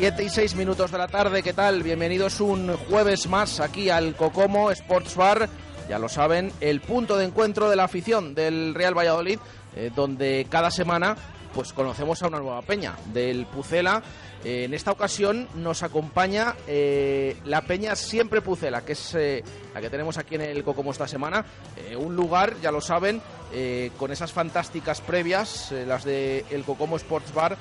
7 y 6 minutos de la tarde, ¿qué tal? Bienvenidos un jueves más aquí al Cocomo Sports Bar. Ya lo saben, el punto de encuentro de la afición del Real Valladolid, eh, donde cada semana pues conocemos a una nueva peña del Pucela. Eh, en esta ocasión nos acompaña eh, la peña Siempre Pucela, que es eh, la que tenemos aquí en el Cocomo esta semana. Eh, un lugar, ya lo saben, eh, con esas fantásticas previas, eh, las de el Cocomo Sports Bar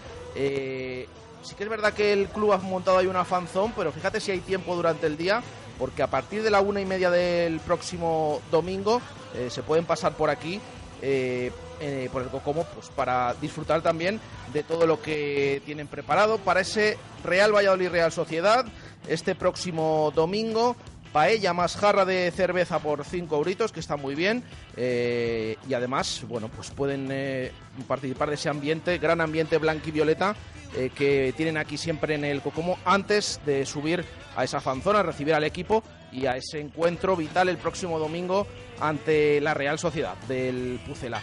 Sí que es verdad que el club ha montado ahí una fanzone, pero fíjate si hay tiempo durante el día, porque a partir de la una y media del próximo domingo eh, se pueden pasar por aquí. eh, eh, por el Cocomo, pues para disfrutar también de todo lo que tienen preparado para ese Real Valladolid Real Sociedad este próximo domingo. Paella más jarra de cerveza por 5 euritos, que está muy bien. eh, y además, bueno, pues pueden eh, participar de ese ambiente, gran ambiente blanco y violeta eh, que tienen aquí siempre en el Cocomo antes de subir a esa fanzona, recibir al equipo y a ese encuentro vital el próximo domingo ante la Real Sociedad del Pucela.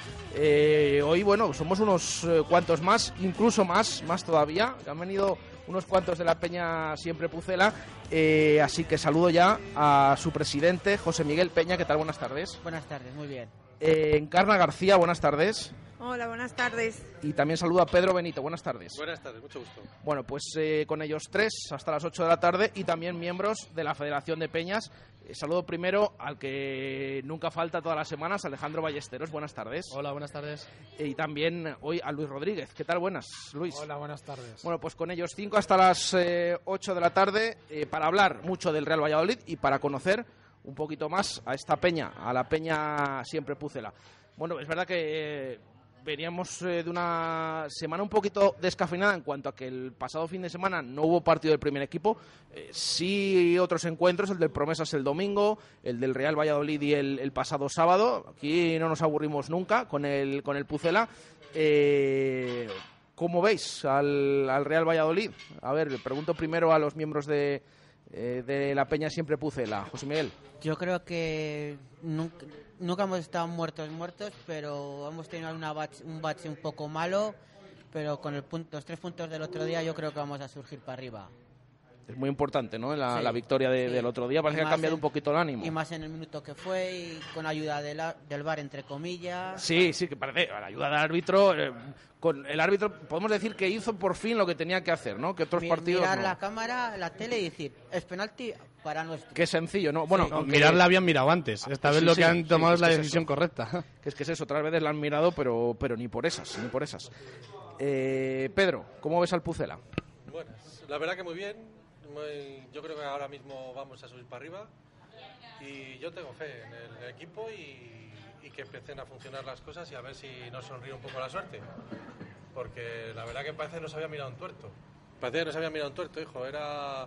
Hoy, bueno, somos unos cuantos más, incluso más, más todavía. Han venido unos cuantos de la Peña Siempre Pucela. eh, así que saludo ya a su presidente, José Miguel Peña. ¿Qué tal? Buenas tardes. Buenas tardes, muy bien. Eh, Encarna García, buenas tardes. Hola, buenas tardes. Y también saludo a Pedro Benito, buenas tardes. Buenas tardes, mucho gusto. Bueno, pues eh, con ellos tres hasta las 8 de la tarde y también miembros de la Federación de Peñas. Saludo primero al que nunca falta todas las semanas, Alejandro Ballesteros. Buenas tardes. Hola, buenas tardes. Y también hoy a Luis Rodríguez. ¿Qué tal? Buenas, Luis. Hola, buenas tardes. Bueno, pues con ellos cinco hasta las eh, 8 de la tarde eh, para hablar mucho del Real Valladolid y para conocer un poquito más a esta peña, a la peña siempre Pucela. Bueno, es verdad que eh, veníamos eh, de una semana un poquito descafeinada en cuanto a que el pasado fin de semana no hubo partido del primer equipo. Eh, sí otros encuentros, el del Promesas el domingo, el del Real Valladolid y el, el pasado sábado. Aquí no nos aburrimos nunca con el, con el Pucela. Eh, ¿Cómo veis al, al Real Valladolid? A ver, pregunto primero a los miembros de, eh, de la Peña Siempre Pucela. José Miguel. Yo creo que nunca, nunca hemos estado muertos, muertos, pero hemos tenido una bach- un bache un poco malo, pero con el punto- los tres puntos del otro día yo creo que vamos a surgir para arriba. Es muy importante, ¿no? La, Sí, la victoria de- sí. del otro día. Parece que ha cambiado en- un poquito el ánimo. Y más en el minuto que fue y con ayuda de la- del bar entre comillas. Sí, sí, que parece, a la ayuda del árbitro, eh, con el árbitro podemos decir que hizo por fin lo que tenía que hacer, ¿no? Que otros Mi- partidos mirar no. la cámara, la tele y decir, es penalti para nuestro. Qué sencillo, ¿no? Bueno, No, aunque- Mirarla habían mirado antes. Esta vez Sí, lo sí, que han sí, tomado es es la es decisión eso. correcta. que es que es eso, otras veces la han mirado, pero, pero ni por esas, ni por esas. Eh, Pedro, ¿cómo ves al Pucela? Buenas. La verdad que muy bien. Yo creo que ahora mismo vamos a subir para arriba. Y yo tengo fe en el equipo y, que empiecen a funcionar las cosas y a ver si nos sonríe un poco la suerte. Porque la verdad que parece que nos había mirado un tuerto. Parecía que nos había mirado un tuerto, hijo. Era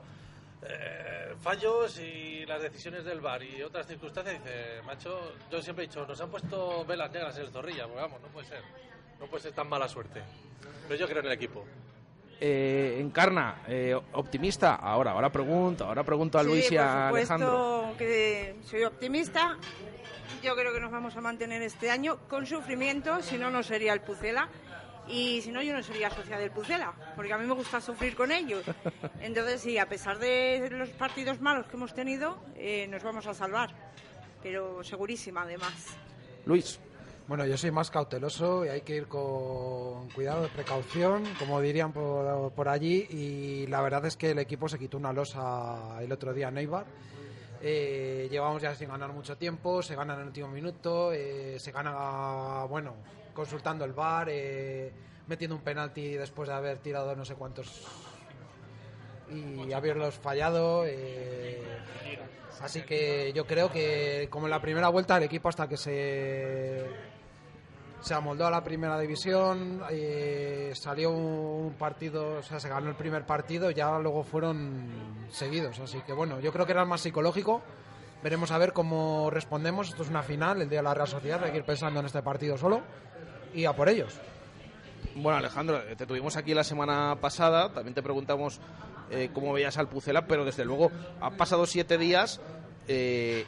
eh, fallos y las decisiones del bar y otras circunstancias. Dice, macho, yo siempre he dicho, nos han puesto velas negras en el zorrilla. Pues vamos, no puede ser. No puede ser tan mala suerte. Pero yo creo en el equipo. Eh, Encarna, eh, optimista. Ahora, ahora pregunto, ahora pregunto a Sí, Luis y a Alejandro. que soy optimista. Yo creo que nos vamos a mantener este año con sufrimiento, si no, no sería el Pucela. Y si no, yo no sería socia del Pucela, porque a mí me gusta sufrir con ellos. Entonces, sí, a pesar de los partidos malos que hemos tenido, eh, nos vamos a salvar. Pero segurísima, además. Luis, Bueno, yo soy más cauteloso y hay que ir con cuidado, de precaución, como dirían por, por allí. Y la verdad es que el equipo se quitó una losa el otro día en Eibar. Eh, llevamos ya sin ganar mucho tiempo, se gana en el último minuto, eh, se gana, bueno, consultando el VAR, eh, metiendo un penalti después de haber tirado no sé cuántos y haberlos fallado. eh, así que yo creo que como en la primera vuelta el equipo hasta que se se amoldó a la primera división, eh, salió un partido, o sea, se ganó el primer partido, ya luego fueron seguidos. Así que bueno, yo creo que era más psicológico. Veremos a ver cómo respondemos. Esto es una final, el día de la Real Sociedad, hay que ir pensando en este partido solo y a por ellos. Bueno, Alejandro, te tuvimos aquí la semana pasada, también te preguntamos eh, cómo veías al Pucela, pero desde luego han pasado siete días. eh,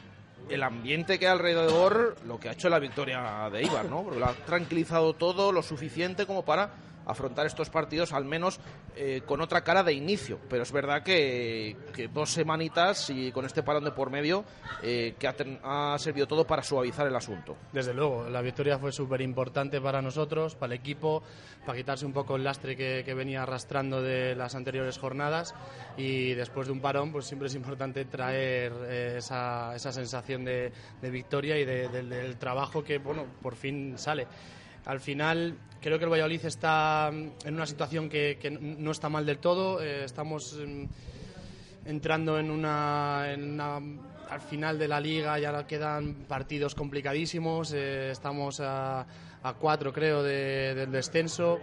el ambiente que hay alrededor, lo que ha hecho la victoria de Ibar, ¿no? Porque lo ha tranquilizado todo lo suficiente como para afrontar estos partidos, al menos eh, con otra cara de inicio. Pero es verdad que, dos semanitas y con este parón de por medio, eh, que ha, servido todo para suavizar el asunto. Desde luego, la victoria fue súper importante para nosotros, para el equipo, para quitarse un poco el lastre que, venía arrastrando de las anteriores jornadas y después de un parón pues siempre es importante traer eh, esa, sensación de, victoria y de- del- del trabajo que bueno por fin sale. Al final creo que el Valladolid está mm, en una situación que, no está mal del todo, eh, estamos... mm, entrando en una, en una- al final de la liga ya quedan partidos complicadísimos. Eh, estamos a, cuatro creo de- del descenso.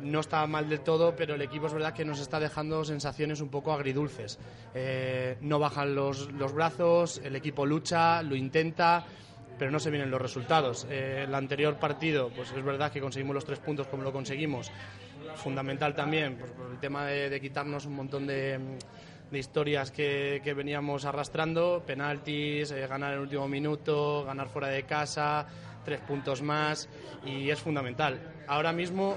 No está mal del todo pero el equipo es verdad que nos está dejando sensaciones un poco agridulces. Eh, no bajan los brazos el equipo lucha lo intenta pero no se vienen los resultados. Eh, el anterior partido, pues es verdad que conseguimos los tres puntos como lo conseguimos. Fundamental también, pues, por el tema de, de quitarnos un montón de, de historias que, que veníamos arrastrando, penaltis, eh, ganar en el último minuto, ganar fuera de casa, tres puntos más, y es fundamental. Ahora mismo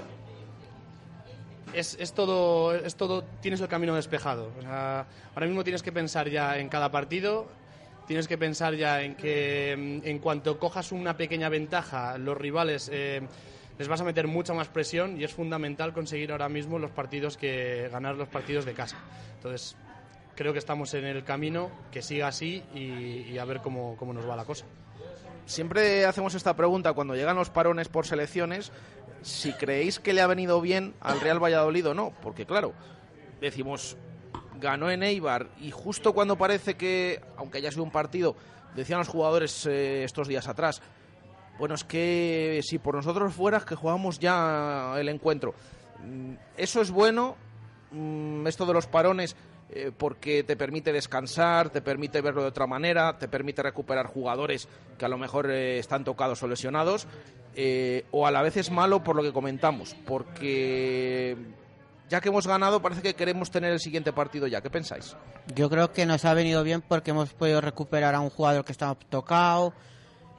es, es todo, es todo, tienes el camino despejado. O sea, ahora mismo tienes que pensar ya en cada partido, tienes que pensar ya en que mm, en cuanto cojas una pequeña ventaja, los rivales eh, les vas a meter mucha más presión y es fundamental conseguir ahora mismo los partidos que ganar los partidos de casa. Entonces creo que estamos en el camino, que siga así y, y a ver cómo, cómo nos va la cosa. Siempre hacemos esta pregunta cuando llegan los parones por selecciones, si creéis que le ha venido bien al Real Valladolid o no, porque claro, decimos, ganó en Eibar y justo cuando parece que, aunque haya sido un partido, decían los jugadores eh, estos días atrás, bueno, es que si por nosotros fuera, es que jugamos ya el encuentro. Mm, Eso es bueno, mm, esto de los parones, eh, porque te permite descansar, te permite verlo de otra manera, te permite recuperar jugadores que a lo mejor eh, están tocados o lesionados, o a la vez es malo por lo que comentamos, porque ya que hemos ganado parece que queremos tener el siguiente partido ya. ¿Qué pensáis? Yo creo que nos ha venido bien porque hemos podido recuperar a un jugador que estaba tocado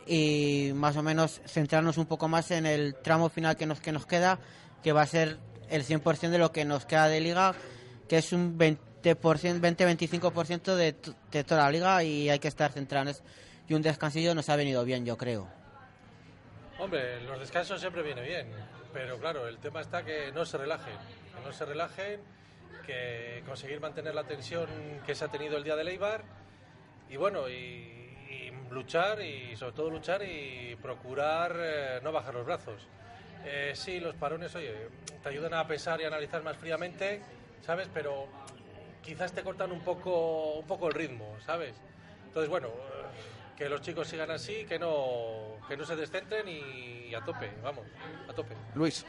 y más o menos centrarnos un poco más en el tramo final que nos, que nos queda, que va a ser el 100% de lo que nos queda de liga, que es un 20%, 20-25% de, t- de toda la liga y hay que estar centrados. Y un descansillo nos ha venido bien, yo creo. Hombre, los descansos siempre viene bien, pero claro, el tema está que no se relajen, que no se relajen, que conseguir mantener la tensión que se ha tenido el día de Leibar y bueno, y, luchar y sobre todo luchar y procurar eh, no bajar los brazos. Eh, sí, los parones, oye, te ayudan a pensar y analizar más fríamente, ¿sabes? Pero quizás te cortan un poco, un poco el ritmo, ¿sabes? Entonces, bueno, eh, que los chicos sigan así, que no, que no se descentren y, a tope, vamos, a tope. Luis.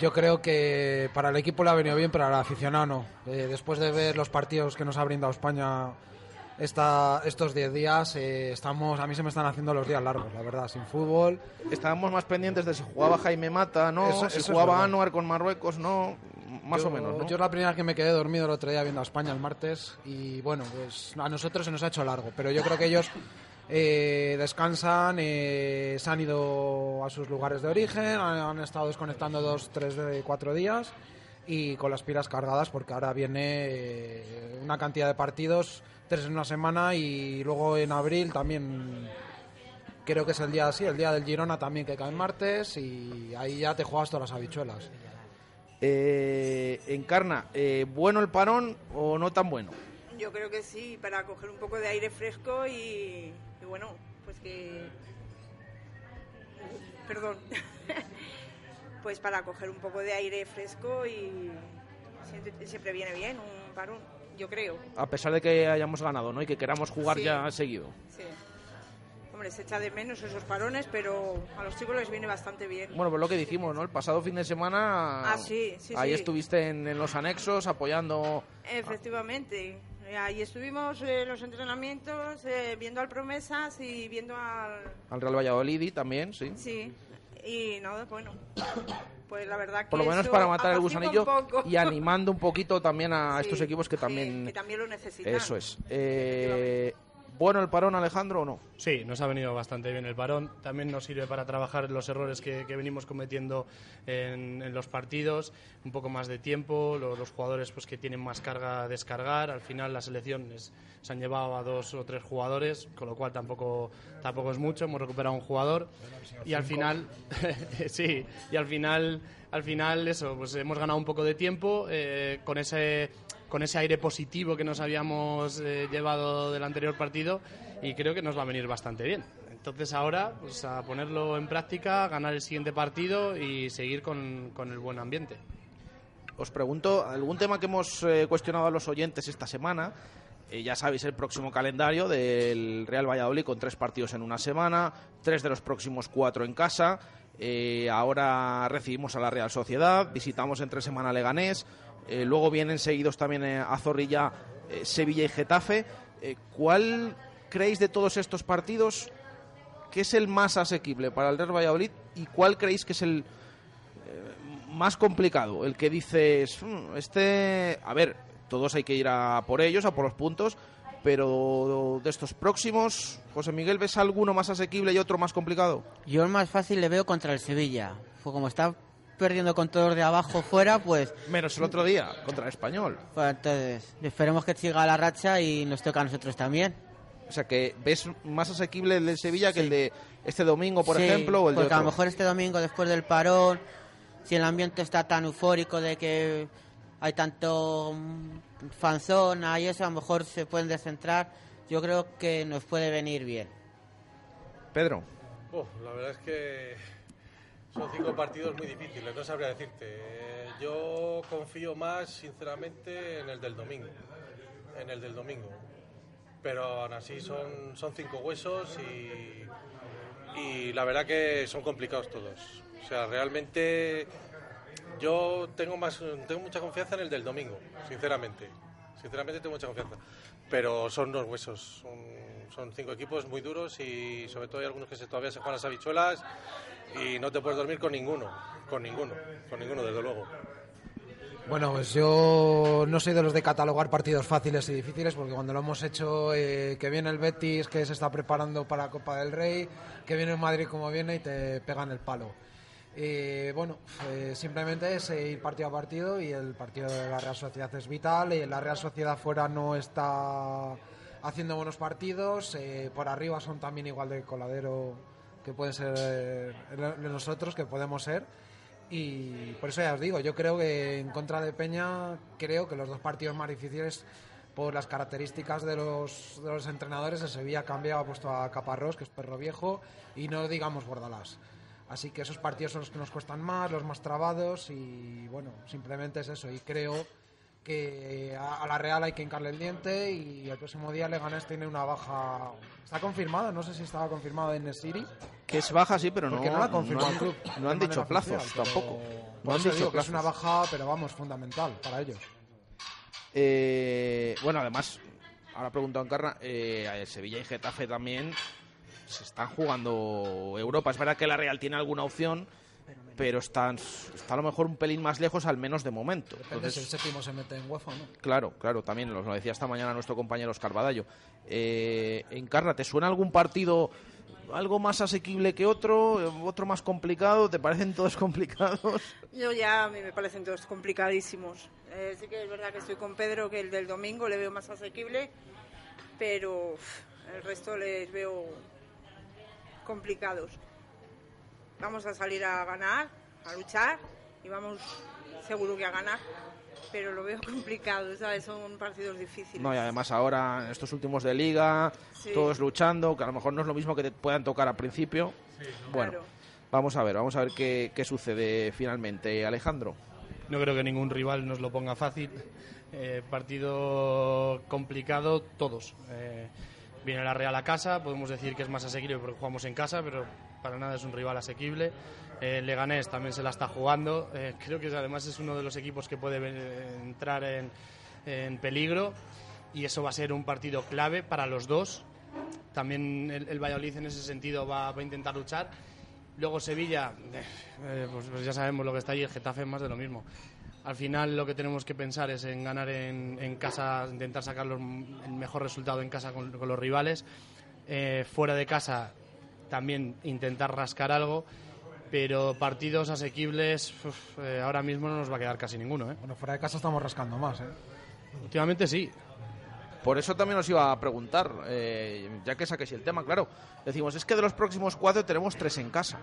Yo creo que para el equipo le ha venido bien, pero al aficionado no. Eh, después de ver los partidos que nos ha brindado España esta, estos 10 días, eh, estamos, a mí se me están haciendo los días largos, la verdad, sin fútbol. Estábamos más pendientes de si jugaba Jaime Mata, ¿no? Eso- si eso es jugaba. Anuar con Marruecos, ¿no? Más Yo- o menos, ¿no? Yo es la primera vez que me quedé dormido el otro día viendo a España el martes y bueno, pues a nosotros se nos ha hecho largo, pero yo creo que ellos eh, descansan, eh, se han ido a sus lugares de origen, han, han estado desconectando dos, tres, de cuatro días y con las pilas cargadas porque ahora viene eh, una cantidad de partidos, tres en una semana y luego en abril también creo que es el día así, el día del Girona también que cae en martes y ahí ya te juegas todas las habichuelas. Eh, Encarna, eh, ¿bueno el parón o no tan bueno? Yo creo que sí, para coger un poco de aire fresco y, y bueno, pues que perdón. pues para coger un poco de aire fresco y siempre, siempre viene bien un parón, yo creo. A pesar de que hayamos ganado, ¿no? Y que queramos jugar Sí. ya seguido. Sí. Hombre, se echa de menos esos parones, pero a los chicos les viene bastante bien. Bueno, pues lo que dijimos, ¿no? El pasado fin de semana. Ah, sí, sí, Ahí sí. estuviste en, en los anexos apoyando. Efectivamente. Ahí estuvimos en los entrenamientos, eh, viendo al Promesas y viendo al... al Real Valladolid también, sí. Sí, y nada, bueno, pues la verdad que Por lo menos para matar el gusanillo y animando un poquito también a Sí, estos equipos que también. que también lo necesitan. Eso es. Eh, ¿Bueno el parón, Alejandro, o no? Sí, nos ha venido bastante bien el parón. También nos sirve para trabajar los errores que, que venimos cometiendo en, en los partidos, un poco más de tiempo, lo- los, jugadores pues que tienen más carga a descargar. Al final las selecciones se han llevado a dos o tres jugadores, con lo cual tampoco, tampoco es mucho. Hemos recuperado un jugador y al final, sí, y al final, al final eso, pues hemos ganado un poco de tiempo eh, con ese con ese aire positivo que nos habíamos eh, llevado del anterior partido y creo que nos va a venir bastante bien. Entonces ahora pues a ponerlo en práctica, ganar el siguiente partido y seguir con, con el buen ambiente. Os pregunto, algún tema que hemos eh, cuestionado a los oyentes esta semana. Eh, ya sabéis el próximo calendario del Real Valladolid con tres partidos en una semana, tres de los próximos cuatro en casa. Eh, ahora recibimos a la Real Sociedad, visitamos entre semana Leganés, eh, luego vienen seguidos también eh, a Zorrilla, eh, Sevilla y Getafe. ¿Cuál creéis de todos estos partidos que es el más asequible para el Real Valladolid y cuál creéis que es el más complicado, el que dices, "Mm, este, a ver, todos hay que ir a por ellos, a por los puntos, pero de estos próximos, José Miguel, ¿ves alguno más asequible y otro más complicado? Yo el más fácil le veo contra el Sevilla. Fue como está perdiendo con todos de abajo fuera, pues, Menos el otro día, contra el Español. pues entonces esperemos que siga la racha y nos toca a nosotros también. O sea, que ves más asequible el de Sevilla que el de este domingo, por Sí, ejemplo, o el de porque a otro. lo mejor este domingo después del parón, si el ambiente está tan eufórico de que hay tanto mm, fanzona y eso, a lo mejor se pueden descentrar. Yo creo que nos puede venir bien. Pedro, Uf, la verdad es que son cinco partidos muy difíciles, no sabría decirte. Yo confío más, sinceramente, en el del domingo. En el del domingo. Pero aún así son, son cinco huesos y, y la verdad que son complicados todos. O sea, realmente yo tengo más tengo mucha confianza en el del domingo, sinceramente. Sinceramente tengo mucha confianza. Pero son dos huesos. Son, son cinco equipos muy duros y sobre todo hay algunos que se, todavía se juegan las habichuelas y no te puedes dormir con ninguno. Con ninguno. Con ninguno, desde luego. Bueno, pues yo no soy de los de catalogar partidos fáciles y difíciles, porque cuando lo hemos hecho, eh, que viene el Betis, que se está preparando para Copa del Rey, que viene el Madrid como viene y te pegan el palo. Eh, bueno, eh, simplemente es eh, ir partido a partido y el partido de la Real Sociedad es vital. Y la Real Sociedad fuera no está haciendo buenos partidos, eh, por arriba son también igual de coladero que pueden ser eh, nosotros, que podemos ser. Y por eso ya os digo, yo creo que en contra de Peña, creo que los dos partidos más difíciles por las características de los, de los entrenadores, el Sevilla cambiado, ha puesto a Caparrós, que es perro viejo, y no digamos Bordalás. Así que esos partidos son los que nos cuestan más, los más trabados, y bueno, simplemente es eso. Y creo que a, la Real hay que hincarle el diente, y el próximo día Leganés tiene una baja. Está confirmada, no sé si estaba confirmada en Nesiri. que es baja, sí, pero no, no, la confirmó han- el club. no han dicho plazos oficial, pero- tampoco. No han dicho digo que es plazos. una baja, pero vamos, fundamental para ellos. Eh, bueno, además, ahora pregunto a Encarna, eh, Sevilla y Getafe también se están jugando Europa. Es verdad que la Real tiene alguna opción, pero están, está a lo mejor un pelín más lejos, al menos de momento. Depende si el Entonces, séptimo se mete en UEFA o no. claro, claro, también nos lo decía esta mañana nuestro compañero Oscar Badallo. Eh, Encarna, ¿te suena algún partido algo más asequible que otro, eh, otro más complicado? ¿Te parecen todos complicados? Yo ya a mí me parecen todos complicadísimos. Eh, sí que es verdad que estoy con Pedro, que el del domingo le veo más asequible, pero uf, el resto les veo complicados. Vamos a salir a ganar, a luchar y vamos seguro que a ganar, pero lo veo complicado, ¿sabes? Son partidos difíciles. No, y además ahora en estos últimos de liga, Sí. todos luchando, que a lo mejor no es lo mismo que te puedan tocar al principio. Bueno, Claro. Vamos a ver, vamos a ver qué, qué sucede finalmente, Alejandro. No creo que ningún rival nos lo ponga fácil. Eh, partido complicado, todos. Eh, viene la Real a casa, podemos decir que es más asequible porque jugamos en casa, pero para nada es un rival asequible. Eh, Leganés también se la está jugando. Eh, creo que además es uno de los equipos que puede entrar en, peligro y eso va a ser un partido clave para los dos. También el, el Valladolid en ese sentido va, a intentar luchar. Luego Sevilla, eh, pues, pues ya sabemos lo que está ahí, el Getafe más de lo mismo. Al final lo que tenemos que pensar es en ganar en, casa, intentar sacar el mejor resultado en casa con, los rivales. Fuera de casa también intentar rascar algo, pero partidos asequibles uf, eh, ahora mismo no nos va a quedar casi ninguno. ¿eh? Bueno, fuera de casa estamos rascando más, ¿eh? Últimamente sí, Por eso también os iba a preguntar, eh, ya que saquéis el tema, claro. Decimos, es que de los próximos cuatro tenemos tres en casa.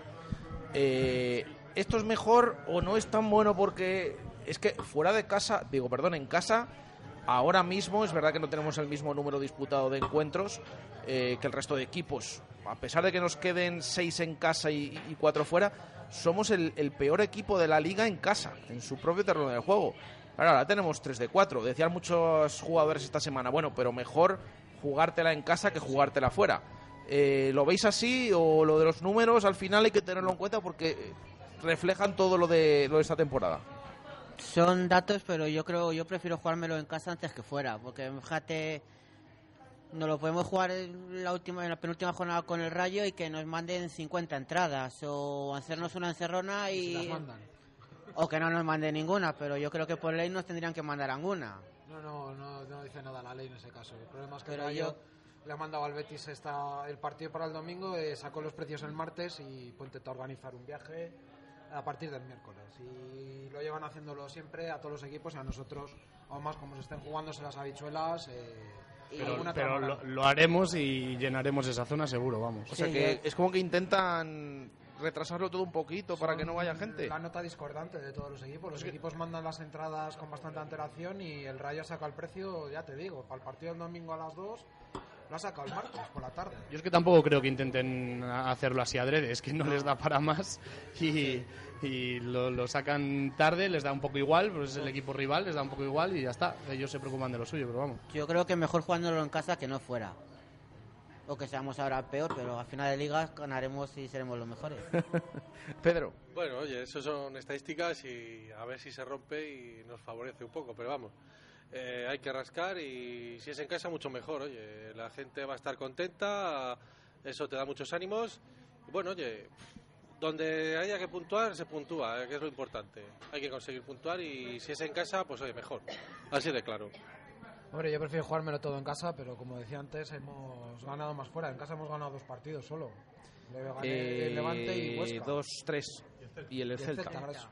Eh, ¿Esto es mejor o no es tan bueno porque es que fuera de casa, digo, perdón, en casa, ahora mismo es verdad que no tenemos el mismo número disputado de encuentros eh, que el resto de equipos. A pesar de que nos queden seis en casa y, cuatro fuera, somos el, peor equipo de la liga en casa, en su propio terreno de juego. Claro, ahora tenemos 3 de 4. Decían muchos jugadores esta semana, bueno, pero mejor jugártela en casa que jugártela fuera. Eh, ¿Lo veis así o lo de los números al final hay que tenerlo en cuenta porque reflejan todo lo de, lo de esta temporada? Son datos, pero yo creo, yo prefiero jugármelo en casa antes que fuera, porque fíjate, nos lo podemos jugar en la última, en la penúltima jornada con el Rayo y que nos manden 50 entradas o hacernos una encerrona y mandan. o que no nos manden ninguna, pero yo creo que por ley nos tendrían que mandar alguna. No, no, no, no dice nada la ley en ese caso. El problema es que Pero el Rayo yo- le ha mandado al Betis esta, el partido para el domingo, eh, sacó los precios el martes y pues, intentó organizar un viaje a partir del miércoles. Y lo llevan haciéndolo siempre a todos los equipos y a nosotros, aún más como se estén jugándose las habichuelas. Eh, pero, alguna pero lo, lo haremos y llenaremos esa zona seguro, vamos. O sea que es como que intentan retrasarlo todo un poquito para que no vaya gente. La nota discordante de todos los equipos. Los equipos mandan las entradas con bastante antelación y el Rayo saca el precio, ya te digo, para el partido del domingo a las 2 lo ha sacado el martes por la tarde. Yo es que tampoco creo que intenten hacerlo así adrede, es que no les da para más y, y lo, lo sacan tarde, les da un poco igual, pues es el equipo rival, les da un poco igual y ya está. Ellos se preocupan de lo suyo, pero vamos. Yo creo que mejor jugándolo en casa que no fuera. O que seamos ahora peor, pero al final de liga ganaremos y seremos los mejores. Pedro, Bueno, oye, eso son estadísticas y a ver si se rompe y nos favorece un poco, pero vamos. Eh, hay que rascar y si es en casa mucho mejor, oye, la gente va a estar contenta, eso te da muchos ánimos. Y bueno, oye, donde haya que puntuar, se puntúa, eh, que es lo importante. Hay que conseguir puntuar y si es en casa, pues oye, mejor. Así de claro. Hombre, yo prefiero jugármelo todo en casa, pero como decía antes, hemos ganado más fuera. En casa hemos ganado dos partidos solo. Le gané eh, el Levante y Huesca. dos, tres y el, Y el Celta. Celta,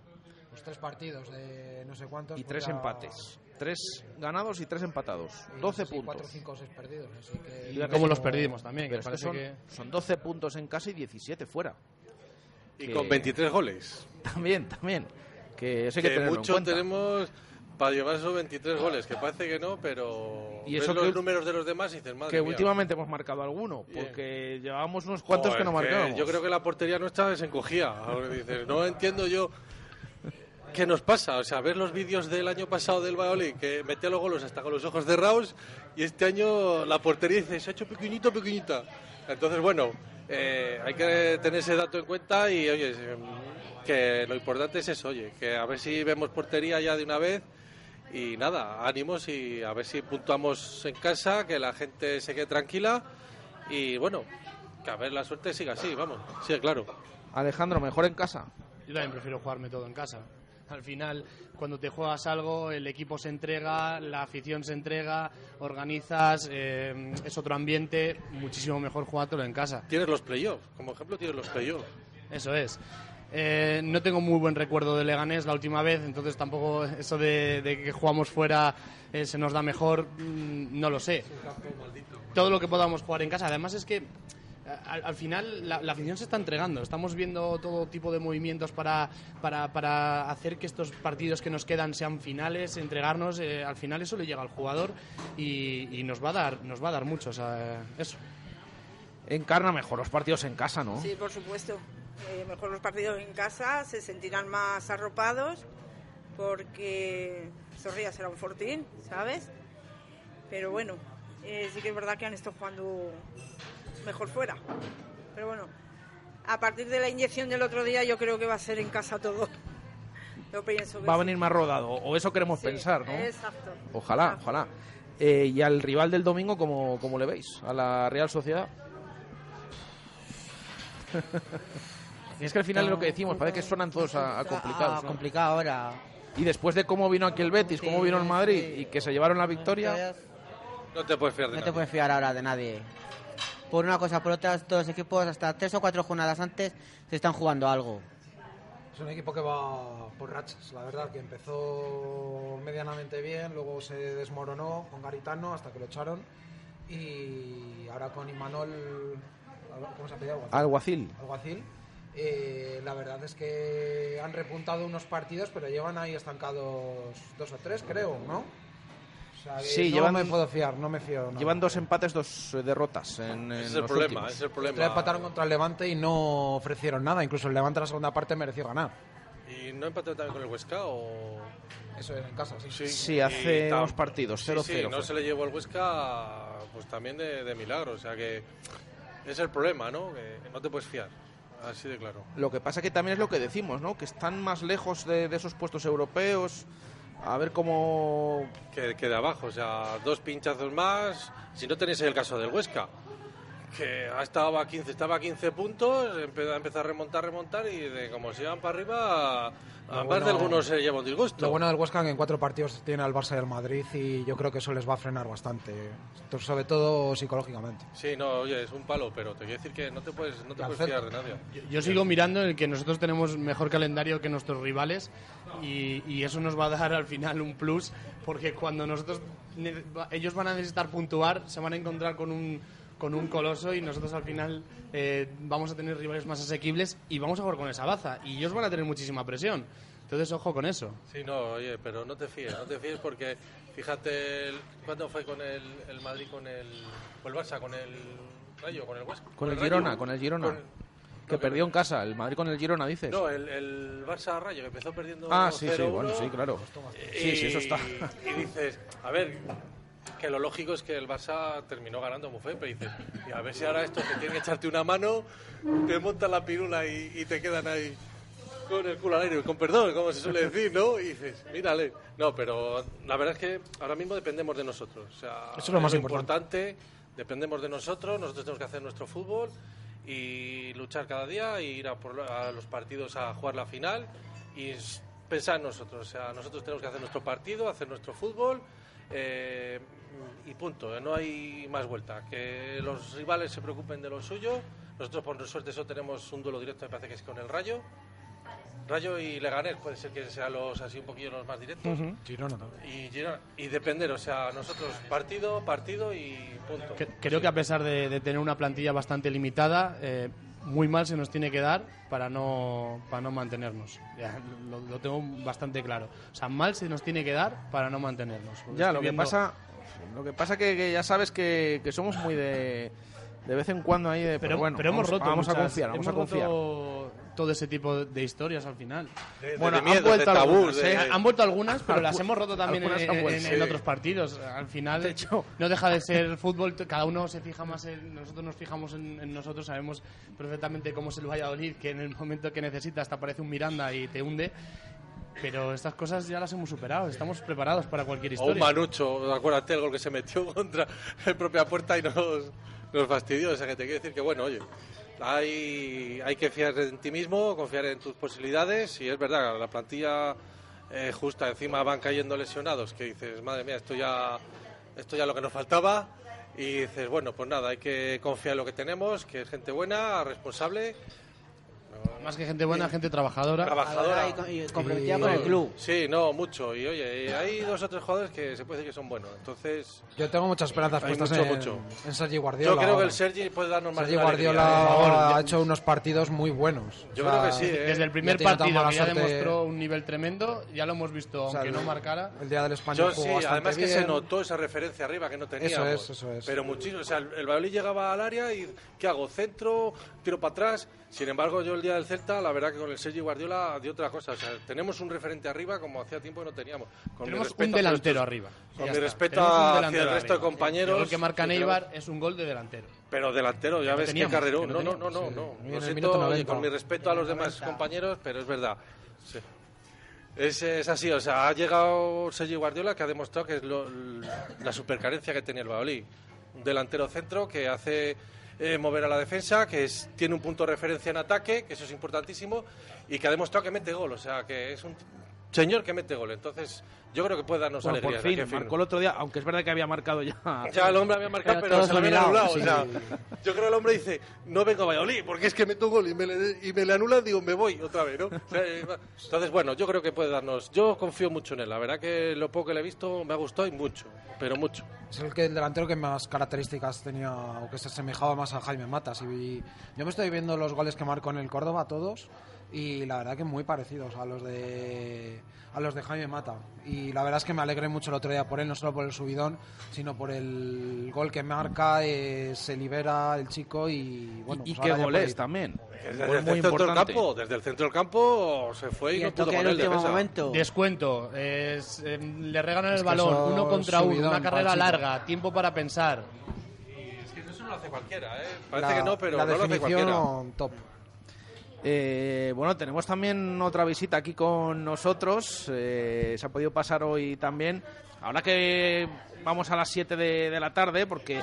Los tres partidos de no sé cuántos. Y pues tres ya- empates. Tres ganados y tres empatados. y 12 sí, Cuatro, puntos. cinco o seis perdidos. Así que Y Mira ves cómo los como- perdimos también, que Pero es que parece son, que... son 12 puntos en casa y 17 fuera. Y Que- con 23 goles. También, también. Que eso hay que, que mucho cuenta. tenemos para llevar esos 23 goles, que parece que no, pero Y ves eso los que- números de los demás y dices, madre Que mía. últimamente hemos marcado alguno, Bien. porque llevábamos unos cuantos Joder, que no marcábamos. Yo creo que la portería nuestra se encogía. Ahora dices, no entiendo yo qué nos pasa. O sea, ver los vídeos del año pasado del Valladolid, que metía los goles hasta con los ojos cerrados, y este año la portería dice, se ha hecho pequeñito, pequeñita. Entonces, bueno, eh, hay que tener ese dato en cuenta y, oye, eh, que lo importante es eso, oye, que a ver si vemos portería ya de una vez. Y nada, ánimos y a ver si puntuamos en casa, que la gente se quede tranquila y bueno, que a ver la suerte siga así, vamos, sí, claro. Alejandro, mejor en casa. Yo también prefiero jugarme todo en casa. Al final, cuando te juegas algo, el equipo se entrega, la afición se entrega, organizas, eh, es otro ambiente, muchísimo mejor jugártelo en casa. Tienes los playoffs, como ejemplo tienes los playoffs. Eso es. Eh, no tengo muy buen recuerdo de Leganés la última vez, entonces tampoco eso de, de que jugamos fuera eh, se nos da mejor, mm, no lo sé. Todo lo que podamos jugar en casa. Además es que al, al final la, la afición se está entregando. Estamos viendo todo tipo de movimientos para, para, para hacer que estos partidos que nos quedan sean finales, entregarnos. eh, al final eso le llega al jugador y, y nos va a dar nos va a dar mucho. o sea, eso. Encarna mejor los partidos en casa, ¿no? Sí, por supuesto. eh, mejor los partidos en casa, se sentirán más arropados porque Zorrilla será un fortín, ¿sabes? Pero bueno, eh, sí que es verdad que han estado jugando mejor fuera. Pero bueno, a partir de la inyección del otro día yo creo que va a ser en casa todo. Yo pienso que Va a sí. venir más rodado, o eso queremos Sí, pensar, ¿no? Exacto. Ojalá, ojalá. Eh, y al rival del domingo, ¿cómo, cómo le veis? A la Real Sociedad. y es que al final es lo que decimos, parece que suenan todos a, a complicados. Ah, ¿no? complicado ahora. Y después de cómo vino aquí el Betis, cómo vino el Madrid sí. y que se llevaron la victoria, No te puedes fiar de No te puedes fiar ahora de nadie. Por una cosa, por otra, todos los equipos hasta tres o cuatro jornadas antes se están jugando algo. Es un equipo que va por rachas, la verdad, que empezó medianamente bien, luego se desmoronó con Garitano hasta que lo echaron y ahora con Imanol, ¿cómo se ha pedido? Alguacil. Alguacil. eh, la verdad es que han repuntado unos partidos, pero llevan ahí estancados dos o tres, creo, ¿no? O sea, Sí, no llevan- me puedo fiar, no me fío. nada. Llevan dos empates, dos eh, derrotas en, en Ese es el los problema, ese es el problema. empataron contra el Levante y no ofrecieron nada. Incluso el Levante en la segunda parte mereció ganar. ¿Y no empató también con el Huesca o...? Eso era en casa, sí. Sí, y hace unos partidos, Sí, 0-0 sí, no fue. se le llevó el Huesca pues también de, de milagro. O sea que es el problema, ¿no? Que no te puedes fiar. Así de claro. Lo que pasa que también es lo que decimos, ¿no? Que están más lejos de, de esos puestos europeos. A ver cómo... Que, de abajo, o sea, dos pinchazos más. Si no tenéis el caso del Huesca, que ha estado a 15, estaba a 15 puntos, empe- empezó a remontar, remontar y de como se iban para arriba, a más bueno- de algunos se lleva un disgusto. Lo bueno del Huesca es que en cuatro partidos tiene al Barça y al Madrid y yo creo que eso les va a frenar bastante, sobre todo psicológicamente. Sí, no, oye, es un palo, pero te quiero decir que no te puedes, no te puedes fiar de nadie. Yo, yo sigo mirando en el que nosotros tenemos mejor calendario que nuestros rivales y, y eso nos va a dar al final un plus porque cuando nosotros ellos van a necesitar puntuar se van a encontrar con un con un coloso y nosotros al final eh, vamos a tener rivales más asequibles y vamos a jugar con esa baza y ellos van a tener muchísima presión entonces ojo con eso Sí, no, oye, pero no te fíes, no te fíes porque fíjate, el- ¿cuándo fue con el, el Madrid, con el, o el Barça, con el Rayo, con el Huesca? Con el Rayo? Girona, con el Girona. Con- Que no, perdió en casa, el Madrid con el Girona, dices. No, el, el Barça Rayo, que empezó perdiendo ah, sí, sí, 0-1, bueno, sí, claro. y- Sí, sí, eso está. Y dices, a ver, que lo lógico es que el Barça terminó ganando muy feo, pero dices, y a ver si ahora estos que tienen que echarte una mano, te montan la pirula y, y te quedan ahí con el culo al aire, con perdón, como se suele decir, ¿no? Y dices, mírale. No, pero la verdad es que ahora mismo dependemos de nosotros. O sea, Eso es lo más importante. Dependemos de nosotros, nosotros tenemos que hacer nuestro fútbol y luchar cada día, y ir a, por- a los partidos a jugar la final y pensar en nosotros. O sea, nosotros tenemos que hacer nuestro partido, hacer nuestro fútbol eh, y punto. eh, No hay más vuelta. Que los rivales se preocupen de lo suyo. Nosotros, por suerte, eso tenemos un duelo directo, me parece que es con el Rayo. Rayo y Leganés puede ser que sean los así un poquillo los más directos. Girona también. Y, Girona- y depender, o sea, nosotros partido, partido y punto. Que- creo que a pesar de, de tener una plantilla bastante limitada eh, muy mal se nos tiene que dar para no para no mantenernos Ya, lo, lo tengo bastante claro o sea mal se nos tiene que dar para no mantenernos Ya, lo que viendo- pasa, lo que pasa que, que ya sabes que, que somos muy de de vez en cuando ahí de, pero, bueno, pero hemos vamos, roto vamos a confiar, vamos a confiar. roto todo ese tipo de historias al final De- de- Bueno, de han miedos, vuelto tabús, algunas, ¿eh? Han- Han vuelto algunas, pero las hemos roto también en, han en- en- en sí. otros partidos. Al final, De hecho- no deja de ser fútbol. Cada uno se fija más en nosotros, nos fijamos en, en nosotros. Sabemos perfectamente cómo es el Valladolid, que en el momento que necesitas te aparece un Miranda y te hunde. Pero estas cosas ya las hemos superado. Estamos preparados para cualquier O un historia. Manucho, acuérdate el gol que se metió contra la propia puerta y nos, nos fastidió. O sea, que te quiero decir que, bueno, oye, hay, que fiar en ti mismo, confiar en tus posibilidades. Y es verdad, la plantilla eh, justa, encima van cayendo lesionados, que dices, madre mía, esto ya, esto ya lo que nos faltaba. Y dices, bueno, pues nada, hay que confiar en lo que tenemos, que es gente buena, responsable. Más que gente buena, gente trabajadora. Trabajadora. Y, co- y comprometida con el club. Sí, no, mucho. Y oye, hay dos o tres jugadores que se puede decir que son buenos. Entonces, Yo tengo muchas esperanzas Hay puestas mucho, en, mucho. en Sergi Guardiola. yo creo que el Sergi puede darnos más Sergi Guardiola ha hecho unos partidos muy buenos. Yo O sea, creo que sí, ¿eh? Desde el primer partido que ya suerte. demostró un nivel tremendo, ya lo hemos visto, o sea, aunque no marcara. El día del español Yo jugó sí, bastante además que se notó esa referencia arriba que no teníamos. es, eso es. Pero muchísimo. O sea, el, el Valladolid llegaba al área y ¿qué hago? ¿Centro? ¿Tiro para atrás? Sin embargo, yo el día del Celta, la verdad que con el Sergi Guardiola dio otra cosa. O sea, tenemos un referente arriba como hacía tiempo que no teníamos. Con Tenemos un delantero arriba. Con mi respeto hacia el resto de compañeros. El gol que marca Neibar es un gol de delantero. Pero delantero, ya ves qué carrerón. No, no no, no, no. teníamos, no. sí. En Lo el siento, minuto oye, 90. con mi respeto a los demás 90. compañeros, pero es verdad. Sí. Es, es así, o sea, ha llegado Sergi Guardiola que ha demostrado que es lo- la supercarencia que tenía el Valladolid. Un delantero centro que hace eh, mover a la defensa, que es- tiene un punto de referencia en ataque, que eso es importantísimo, y que ha demostrado que mete gol, o sea, que es un señor que mete gol. Entonces, yo creo que puede darnos Bueno, por alegría. fin, marcó el otro día, aunque es verdad que había marcado ya. Ya el hombre había marcado, Pero pero, se lo habían anulado. sí. o sea, yo creo que el hombre dice, no vengo a Valladolid, porque es que meto gol y me le, y me le anulan, digo, me voy otra vez, ¿no? O sea, eh. Entonces, bueno, yo creo que puede darnos... Yo confío mucho en él, la verdad que lo poco que le he visto me ha gustado y mucho, pero mucho. Es el, que, el delantero que más características tenía o que se asemejaba más a Jaime Matas. Y yo me estoy viendo los goles que marcó en el Córdoba todos y la verdad que muy parecidos a los de a los de Jaime Mata. Y la verdad es que me alegré mucho el otro día por él, no solo por el subidón, sino por el gol que marca, eh, se libera el chico y bueno. y pues qué ahora ya goles también. Desde Gol el centro del campo, desde el centro del campo se fue y, Y no pudo con el defensa. momento. Descuento, es, eh, le regalan Es el balón, uno contra uno, una carrera larga, tiempo para pensar. Es que eso no lo hace cualquiera, ¿eh? Parece La- que no, pero la no lo hace cualquiera. definición top. Eh, bueno, tenemos también otra visita aquí con nosotros. eh, se ha podido pasar hoy también. Ahora que vamos a las 7 de, la tarde, porque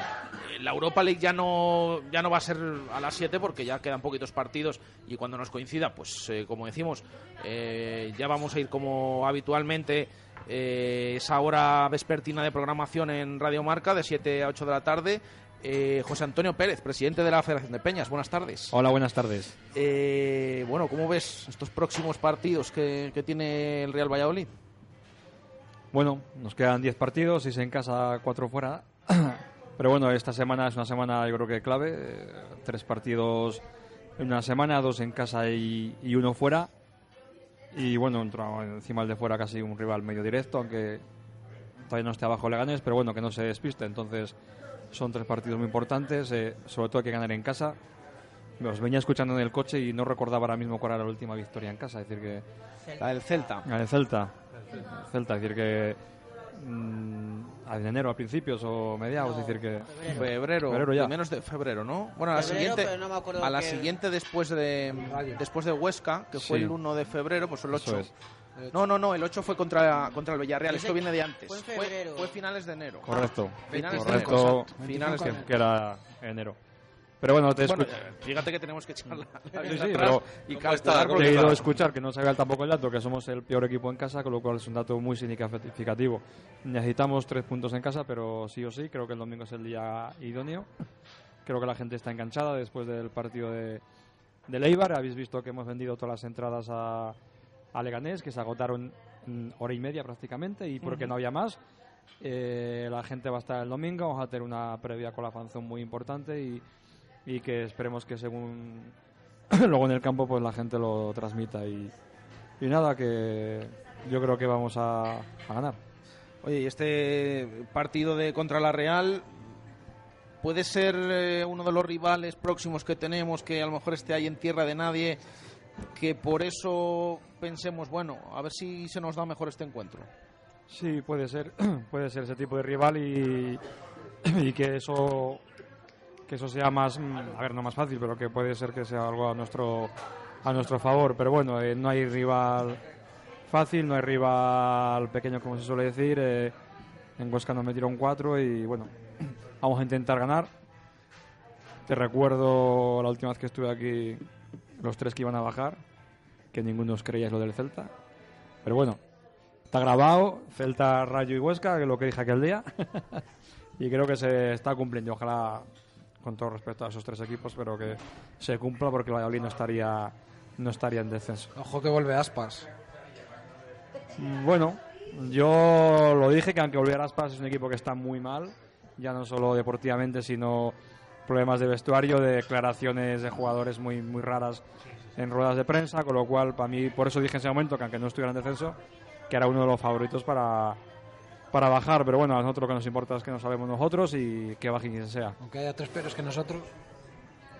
la Europa League ya no, ya no va a ser a las 7 porque ya quedan poquitos partidos y cuando nos coincida, pues eh, como decimos, eh, ya vamos a ir como habitualmente eh, esa hora vespertina de programación en Radio Marca de 7 a 8 de la tarde. Eh, José Antonio Pérez, presidente de la Federación de Peñas. Buenas tardes. Hola, buenas tardes. Eh, bueno, ¿cómo ves estos próximos partidos que, que tiene el Real Valladolid? Bueno, nos quedan 10 partidos, 6 en casa, 4 fuera. Pero bueno, esta semana es una semana yo creo que clave. eh, Tres partidos en una semana, dos en casa y, y uno fuera. Y bueno, encima el de fuera casi un rival medio directo, aunque todavía no esté abajo Leganés, pero bueno, que no se despiste. Entonces son tres partidos muy importantes, eh, sobre todo hay que ganar en casa. Los venía escuchando en el coche y no recordaba ahora mismo cuál era la última victoria en casa. Es decir, que La del Celta. Ah, el Celta. El Celta, es decir que mm, en enero a principios o mediados, No, es decir que Febrero, Febrero ya. menos de febrero, ¿no? Bueno, a la Febrero, siguiente, pero no me acuerdo a la que- siguiente después de después de Huesca, que fue el 1 de febrero, pues el 8. Eso es. No, no, no, el 8 fue contra, contra el Villarreal, esto viene de antes. fue en febrero. fue finales de enero. correcto, Finales de correcto, enero, exacto, finales de que, enero. que era enero. Pero bueno, te, Bueno, fíjate que tenemos que echar la, la Sí, sí, atrás pero- y calcular ¿Cómo te he ido a escuchar que no sabía tampoco el dato, que somos el peor equipo en casa, con lo cual es un dato muy significativo. Necesitamos tres puntos en casa, pero sí o sí, creo que el domingo es el día idóneo. Creo que la gente está enganchada después del partido de, de Leibar. Habéis visto que hemos vendido todas las entradas a, a Leganés, que se agotaron en hora y media prácticamente, y porque no había más. Eh, la gente va a estar el domingo, vamos a tener una previa con la fanzón muy importante y, y que esperemos que según luego en el campo pues la gente lo transmita y, y nada que yo creo que vamos a, a ganar. Oye, y este partido de contra la Real puede ser eh, uno de los rivales próximos que tenemos, que a lo mejor esté ahí en tierra de nadie, que por eso pensemos, bueno, a ver si se nos da mejor este encuentro. sí puede ser puede ser ese tipo de rival y, y que eso que eso sea más mm, a ver no más fácil pero que puede ser que sea algo a nuestro a nuestro favor. Pero bueno eh, no hay rival fácil no hay rival pequeño como se suele decir. Eh, en Huesca nos metieron cuatro y bueno vamos a intentar ganar. Te recuerdo la última vez que estuve aquí los tres que iban a bajar que ninguno os creíais lo del Celta pero bueno Está grabado, Celta, Rayo y Huesca, que es lo que dije aquel día. y creo que se está cumpliendo. Ojalá, con todo respeto a esos tres equipos, pero que se cumpla porque el Valladolid no estaría no estaría en descenso. Ojo que vuelve Aspas. Mm, Bueno, yo lo dije que aunque volviera Aspas es un equipo que está muy mal, ya no solo deportivamente, sino problemas de vestuario, de declaraciones de jugadores muy, muy raras en ruedas de prensa, con lo cual para mí, por eso dije en ese momento que aunque no estuviera en descenso, que era uno de los favoritos para, para bajar, pero bueno, a nosotros lo que nos importa es que no sabemos nosotros y que baje quien sea. Aunque haya tres peores que nosotros.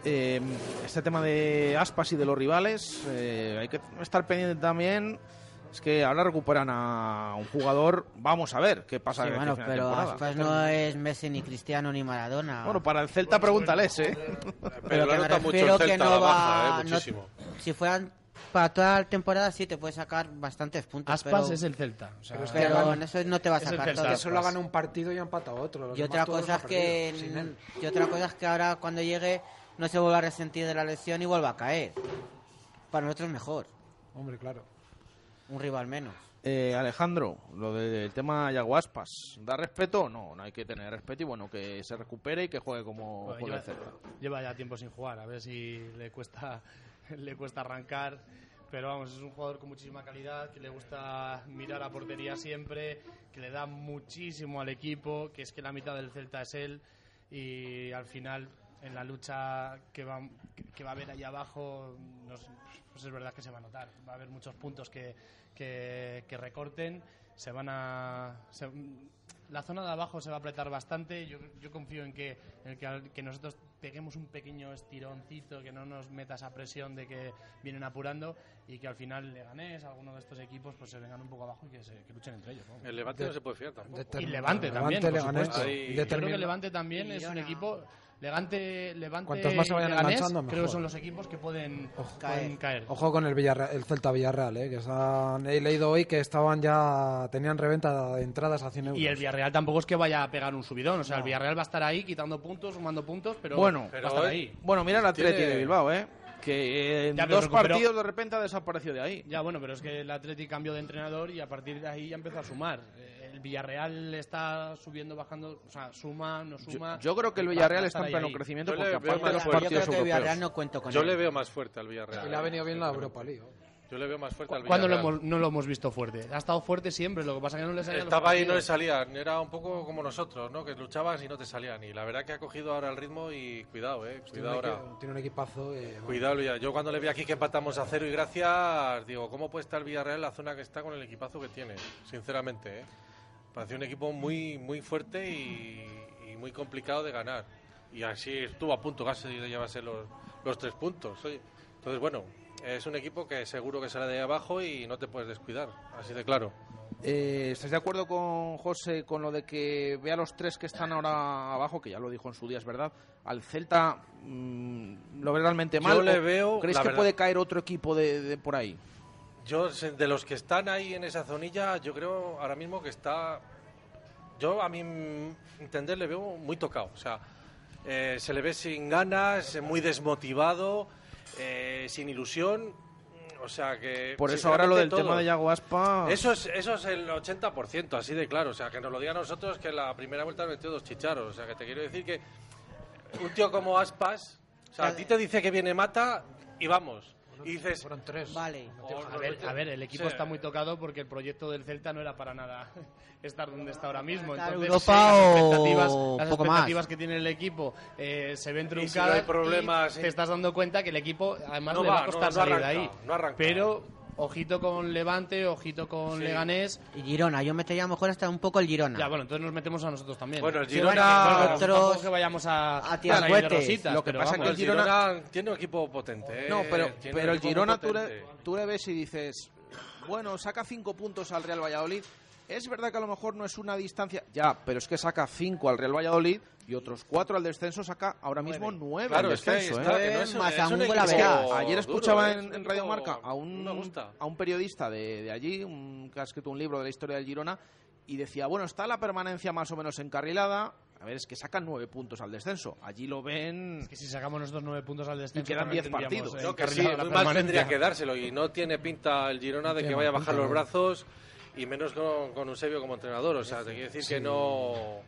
Eh, este tema de aspas y de los rivales, eh, hay que estar pendiente también. Es que ahora recuperan a un jugador. Vamos a ver qué pasa Sí, en bueno, final de pero. Aspas no es Messi ni Cristiano ni Maradona. Bueno, para el Celta pregúntales, ¿eh? Pero que lo me nota mucho que Celta no va- baja, eh, no- muchísimo. si fueran para toda la temporada sí te puede sacar bastantes puntos. Aspas pero, es el Celta. o sea, Pero que pero gana- en eso no te va a sacar todo. Que solo ha ganado un partido y ha empatado otro. Los Y otra cosa es que y otra cosa es que ahora cuando llegue no se vuelva a resentir de la lesión y vuelva a caer. Para nosotros mejor, Hombre, claro. Un rival menos. Eh, Alejandro, lo del tema Yaguaspas, ¿da respeto? No, no hay que tener respeto y bueno, que se recupere y que juegue como Bueno, juega el lleva, Celta. lleva ya tiempo sin jugar, a ver si le cuesta, le cuesta arrancar. Pero vamos, es un jugador con muchísima calidad, que le gusta mirar a portería siempre, que le da muchísimo al equipo, que es que la mitad del Celta es él y al final en la lucha que va, que va a haber ahí abajo, nos- pues es verdad que se va a notar. Va a haber muchos puntos que, que, recorten, se van a... se- la zona de abajo se va a apretar bastante. Yo, yo confío en que, en que, que nosotros peguemos un pequeño estironcito, que no nos meta esa presión de que vienen apurando y que al final Leganés, alguno de estos equipos, pues se vengan un poco abajo y que, se, que luchen entre ellos. ¿no? El Levante no se puede fiar tampoco. Y Levante también, por. Ahí- y Yo creo que Levante también es un equipo. Levante, Levante Cuantos más se vayan Leganés, enganchando, creo que mejor. son los equipos que pueden Ojo. pueden caer. Ojo con el Villarreal, el Celta Villarreal, eh, que están, he leído hoy que estaban ya tenían reventa de entradas a 100 euros. Y el Villarreal tampoco es que vaya a pegar un subidón. O sea, el Villarreal va a estar ahí quitando puntos, sumando puntos, pero Bueno, a pero ahí. Bueno, mira el Atleti Tiene- de Bilbao, ¿eh? Que en Ya, pero dos recuperó- partidos de repente ha desaparecido de ahí. Ya, bueno, pero es que el Atleti cambió de entrenador y a partir de ahí ya empezó a sumar. Eh, El Villarreal está subiendo, bajando, o sea, suma, no Yo, suma. yo creo que el Villarreal está en pleno ahí. crecimiento Yo porque aparte de los fuerte. yo partidos creo que el europeos. Villarreal no cuento con Yo él. le veo más fuerte al Villarreal. Y le ha venido bien la Europa League. Yo le veo más fuerte al ¿Cuándo lo Villarreal. hemos, no lo hemos visto fuerte? Ha estado fuerte siempre, lo que pasa es que no le salían los Estaba ahí y no le salían. Era un poco como nosotros, ¿no? Que luchabas y no te salían. Y la verdad que ha cogido ahora el ritmo y cuidado, ¿eh? Tiene Cuidado un, ahora. equi- tiene un equipazo. eh. Cuidado, ya. Yo cuando le vi aquí que empatamos a cero y gracias, digo, ¿cómo puede estar el Villarreal en la zona que está con el equipazo que tiene? Sinceramente, ¿eh? Parece un equipo muy, muy fuerte y, y muy complicado de ganar. Y así estuvo a punto casi de llevarse los, los tres puntos. oye. Entonces, bueno, es un equipo que seguro que sale de abajo y no te puedes descuidar, así de claro. Eh, ¿Estáis de acuerdo con José con lo de que vea los tres que están ahora abajo, que ya lo dijo en su día, es verdad? Al Celta mm, lo ve realmente mal. Yo le ¿O veo, ¿Crees que verdad- puede caer otro equipo de, de por ahí? Yo, de los que están ahí en esa zonilla, yo creo ahora mismo que está. Yo, a mi entender, le veo muy tocado. O sea, eh, se le ve sin ganas, muy desmotivado, eh, sin ilusión. O sea que. Por eso ahora lo del tema de Yago Aspa... Eso es, eso es el 80%, así de claro. O sea, que nos lo digan a nosotros que en la primera vuelta metió dos chicharos. O sea, que te quiero decir que un tío como Aspas, o sea, a ti te dice que viene Mata y vamos. Y dices, Fueron tres. Vale. A ver, a ver, el equipo Sí. está muy tocado porque el proyecto del Celta no era para nada estar donde está ahora mismo. Entonces, Europa sí, las o expectativas, las poco más. expectativas que tiene el equipo eh, se ven Y si no truncadas hay problemas, y eh. te estás dando cuenta que el equipo además No le va, va a costar no- salir de ahí. Pero ojito con Levante, ojito con Sí. Leganés. Y Girona, yo metería mejor hasta un poco el Girona. Ya, bueno, entonces nos metemos a nosotros también. Bueno, el Sí, Girona, bueno, Bueno, otros- tampoco que vayamos a, a tirar rositas, Lo que pero pasa es que el el Girona- Girona tiene un equipo potente. ¿eh? No, pero, pero el Girona tú le, tú le ves y dices, bueno, saca cinco puntos al Real Valladolid. Es verdad que a lo mejor no es una distancia, ya, pero es que saca cinco al Real Valladolid y otros cuatro al descenso, saca ahora mismo nueve Claro, al es que descenso. ¿eh? que no es Más es la Ayer escuchaba en, Radio Marca a un, a periodista de, de allí, un, que ha escrito un libro de la historia del Girona, y decía, bueno, está la permanencia más o menos encarrilada. A ver, es que sacan nueve puntos al descenso. Allí lo ven... Es que si sacamos nosotros nueve puntos al descenso... Y quedan diez partidos. eh, No, que sí, encarrilada la muy mal tendría que dárselo y no tiene pinta el Girona de que vaya a bajar los brazos y menos con, con Eusebio como entrenador. O sea, te quiero decir que no,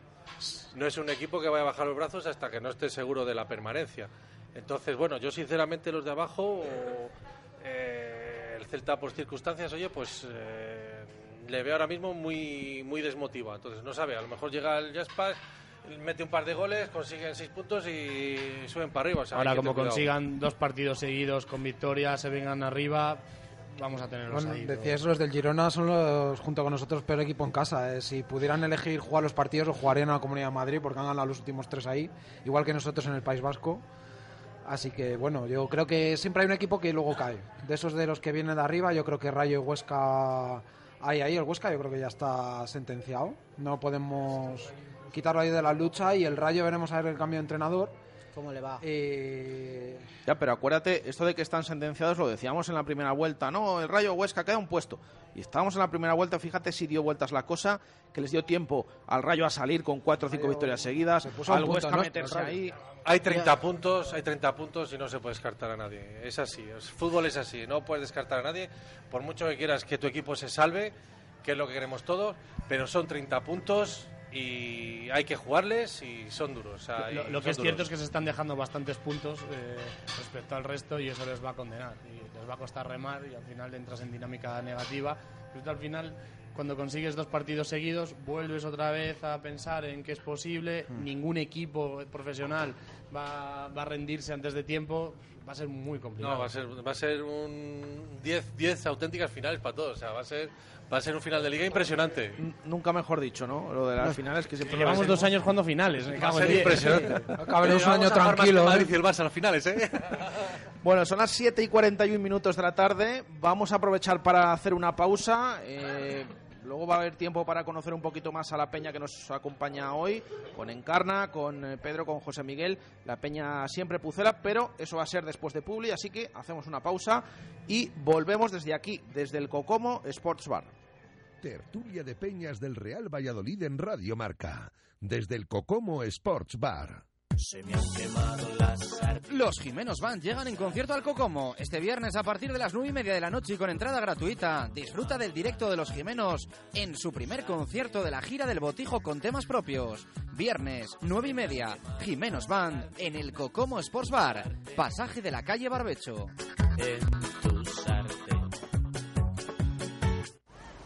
no es un equipo que vaya a bajar los brazos hasta que no esté seguro de la permanencia. Entonces, bueno, yo sinceramente los de abajo, eh, Celta por circunstancias, oye, pues eh, le veo ahora mismo muy, muy desmotivado. Entonces, no sabe, a lo mejor llega el Jasper, mete un par de goles, consiguen seis puntos y suben para arriba. O sea, Ahora, como consigan dos partidos seguidos con victoria, se vengan arriba, vamos a tenerlos Bueno, ahí. decías, los del Girona son los, junto con nosotros, peor equipo en casa. eh. Si pudieran elegir jugar los partidos, lo jugarían a la Comunidad de Madrid porque han ganado los últimos tres ahí, igual que nosotros en el País Vasco. Así que, bueno, yo creo que siempre hay un equipo que luego cae. De esos de los que vienen de arriba, yo creo que Rayo y Huesca... Ahí, ahí, el Huesca yo creo que ya está sentenciado. No podemos quitarlo ahí de la lucha y el Rayo veremos a ver el cambio de entrenador. ¿Cómo le va? Eh, Ya, pero acuérdate, esto de que están sentenciados lo decíamos en la primera vuelta, ¿no? El Rayo Huesca queda un puesto. Y estábamos en la primera vuelta, fíjate si dio vueltas la cosa, que les dio tiempo al Rayo a salir con cuatro o cinco Rayo victorias seguidas, se al punto, Huesca ¿no? meterse ahí. Hay 30 puntos, hay 30 puntos y no se puede descartar a nadie. Es así, el fútbol es así, no puedes descartar a nadie. Por mucho que quieras que tu equipo se salve, que es lo que queremos todos, pero son 30 puntos y hay que jugarles y son duros. o sea, Lo, y lo que son es cierto duros. es que se están dejando bastantes puntos eh, respecto al resto y eso les va a condenar. Y les va a costar remar y al final entras en dinámica negativa. Pero al final, cuando consigues dos partidos seguidos, vuelves otra vez a pensar en que es posible. Ningún equipo profesional va, va a rendirse antes de tiempo. Va a ser muy complicado. No, va a ser, va a ser un 10, 10 auténticas finales para todos. O sea, va a ser, va a ser un final de liga impresionante. N- Nunca mejor dicho, ¿no? Lo de las finales que siempre Llevamos dos años jugando finales. Va a ser impresionante. Acabaremos un año tranquilo, el ¿eh? Madrid y el Barça a las finales, ¿eh? Bueno, son las 7 y 41 minutos de la tarde. Vamos a aprovechar para hacer una pausa. Eh, luego va a haber tiempo para conocer un poquito más a la peña que nos acompaña hoy, con Encarna, con eh, Pedro, con José Miguel. La peña siempre pucela, pero eso va a ser después de Publi, así que hacemos una pausa y volvemos desde aquí, desde el Cocomo Sports Bar. Tertulia de Peñas del Real Valladolid en Radio Marca. Desde el Cocomo Sports Bar. Los Jimenos Band llegan en concierto al Cocomo este viernes a partir de las 9 y media de la noche y con entrada gratuita. Disfruta del directo de los Jimenos en su primer concierto de la gira del Botijo con temas propios. Viernes, 9 y media, Jimenos Band en el Cocomo Sports Bar, pasaje de la calle Barbecho.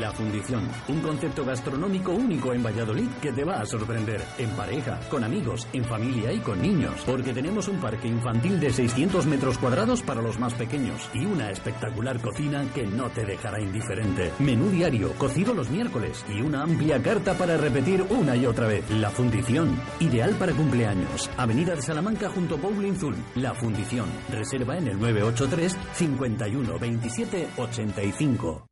La Fundición, un concepto gastronómico único en Valladolid que te va a sorprender. En pareja, con amigos, en familia y con niños. Porque tenemos un parque infantil de 600 metros cuadrados para los más pequeños y una espectacular cocina que no te dejará indiferente. Menú diario, cocido los miércoles y una amplia carta para repetir una y otra vez. La Fundición, ideal para cumpleaños. Avenida de Salamanca junto a Bowling Zul. La Fundición, reserva en el 983 51 27 85.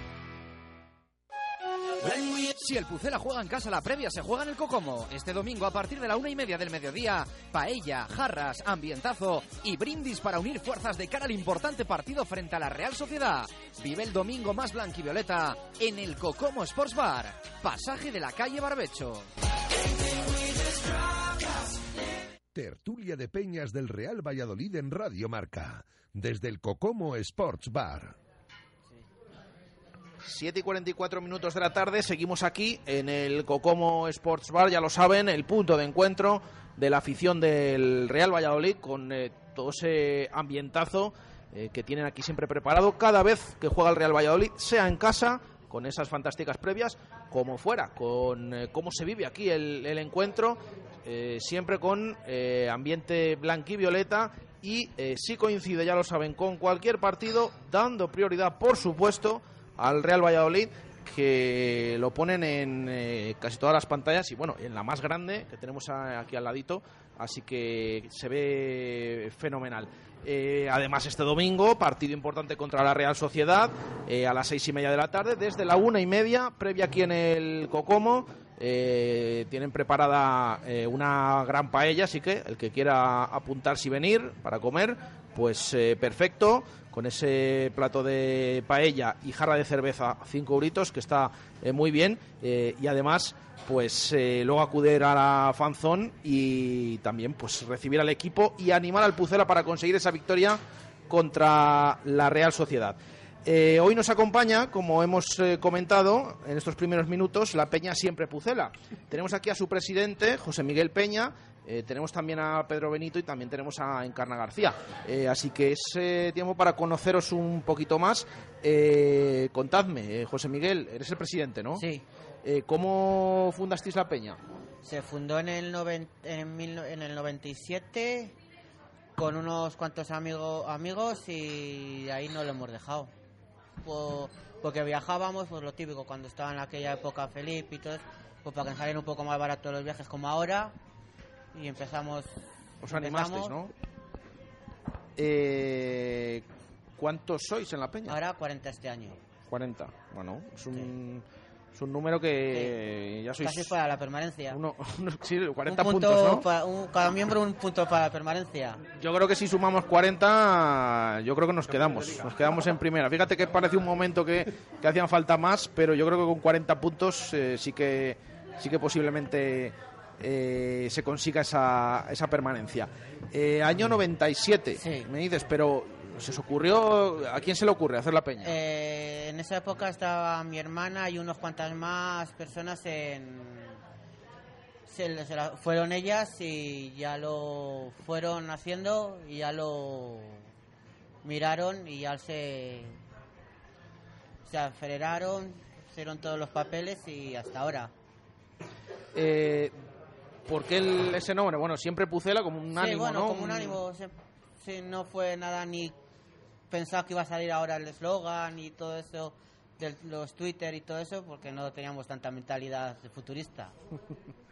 Si el Pucela juega en casa, la previa se juega en el Cocomo. Este domingo a partir de la una y media del mediodía, paella, jarras, ambientazo y brindis para unir fuerzas de cara al importante partido frente a la Real Sociedad. Vive el domingo más blanquivioleta en el Cocomo Sports Bar, pasaje de la calle Barbecho. Tertulia de Peñas del Real Valladolid en Radio Marca. Desde el Cocomo Sports Bar. 7 y 44 minutos de la tarde, seguimos aquí en el Cocomo Sports Bar, ya lo saben, el punto de encuentro de la afición del Real Valladolid con eh, todo ese ambientazo eh, que tienen aquí siempre preparado. Cada vez que juega el Real Valladolid, sea en casa, con esas fantásticas previas, como fuera, con eh, cómo se vive aquí el, el encuentro, siempre con ambiente blanquivioleta y si coincide, ya lo saben, con cualquier partido, dando prioridad, por supuesto, al Real Valladolid que lo ponen en eh, casi todas las pantallas y bueno, en la más grande que tenemos aquí al ladito, así que se ve fenomenal. Eh, además, este domingo, partido importante contra la Real Sociedad eh, a las seis y media de la tarde, desde la una y media, previa aquí en el Cocomo. tienen preparada una gran paella, así que el que quiera apuntarse y venir para comer, pues perfecto, con ese plato de paella y jarra de cerveza, 5 euritos, que está eh, muy bien, eh, y además pues eh, luego acudir a la fanzón y también pues recibir al equipo y animar al Pucela para conseguir esa victoria contra la Real Sociedad. Hoy nos acompaña, como hemos comentado en estos primeros minutos, la Peña Siempre Pucela. Tenemos aquí a su presidente, José Miguel Peña, eh, tenemos también a Pedro Benito y también tenemos a Encarna García. Eh, así que es eh, tiempo para conoceros un poquito más. Eh, contadme, eh, José Miguel, eres el presidente, ¿no? Sí. Eh, ¿Cómo fundasteis la Peña? Se fundó en el, noven- en, mil en el 97 con unos cuantos amigos amigos y ahí no lo hemos dejado. Po- porque viajábamos, pues lo típico, cuando estaba en aquella época Felipe y todo, pues para que nos salieran un poco más baratos los viajes como ahora y empezamos... Os animasteis, ¿no? Eh, ¿Cuántos sois en la Peña? Ahora 40 este año. 40. Bueno, es un, es un número que ya sois... Casi para la permanencia. uno- uno- sí, 40 un punto puntos, ¿no? pa- un- cada miembro un punto para la permanencia. Yo creo que si sumamos 40, yo creo que nos quedamos. Nos quedamos en primera. Fíjate que parece un momento que, que hacían falta más, pero yo creo que con 40 puntos eh, sí que sí que posiblemente eh, se consiga esa, esa permanencia. Eh, año 97, me dices, pero ¿se os ocurrió? ¿A quién se le ocurre hacer la peña? Eh, en esa época estaba mi hermana y unos cuantas más personas en... Se, se la- fueron ellas y ya lo fueron haciendo y ya lo miraron y ya se, se aceleraron, hicieron todos los papeles y hasta ahora. Eh, ¿Por qué el- ese nombre? Bueno, siempre Pucela como un sí, ánimo, bueno, ¿no? como un ánimo. se- no fue nada ni pensaba que iba a salir ahora el eslogan y todo eso, de los Twitter y todo eso, porque no teníamos tanta mentalidad de futurista.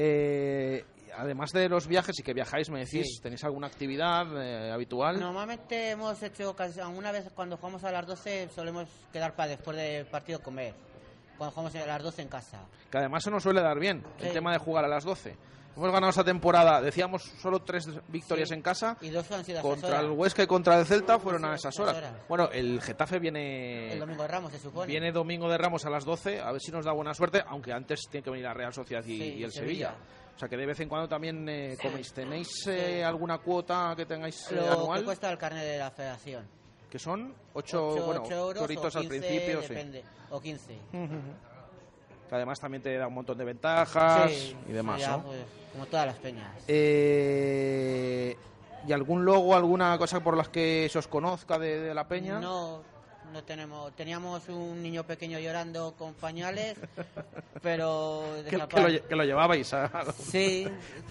Eh, además de los viajes y que viajáis, me decís, Sí. ¿tenéis alguna actividad eh, habitual? Normalmente hemos hecho, casi- alguna vez cuando jugamos a las 12 solemos quedar para después del partido comer, cuando jugamos a las 12 en casa. Que además se nos suele dar bien el tema de jugar a las 12. Hemos ganado esta temporada, decíamos, solo tres victorias Sí. en casa. Y dos han sido esas Contra el. Huesca y contra el Celta fueron a esas horas. horas. Bueno, el Getafe viene... El domingo de Ramos se supone. Viene domingo de Ramos a las 12, a ver si nos da buena suerte, aunque antes tiene que venir la Real Sociedad y, Sí, y el Sevilla. Sevilla. O sea que de vez en cuando también eh, coméis. ¿Tenéis eh, alguna cuota que tengáis eh, Lo anual? que cuesta el carnet de la federación. Que son 8, Ocho- bueno, ocho euros choritos o al 15, principio, sí. O 15. Que además también te da un montón de ventajas Sí, y demás, ya, ¿no? pues, como todas las peñas. Eh, ¿Y algún logo, alguna cosa por las que se os conozca de, de la peña? No, no tenemos. Teníamos un niño pequeño llorando con pañales, pero que, lo, que lo llevabais a... Sí,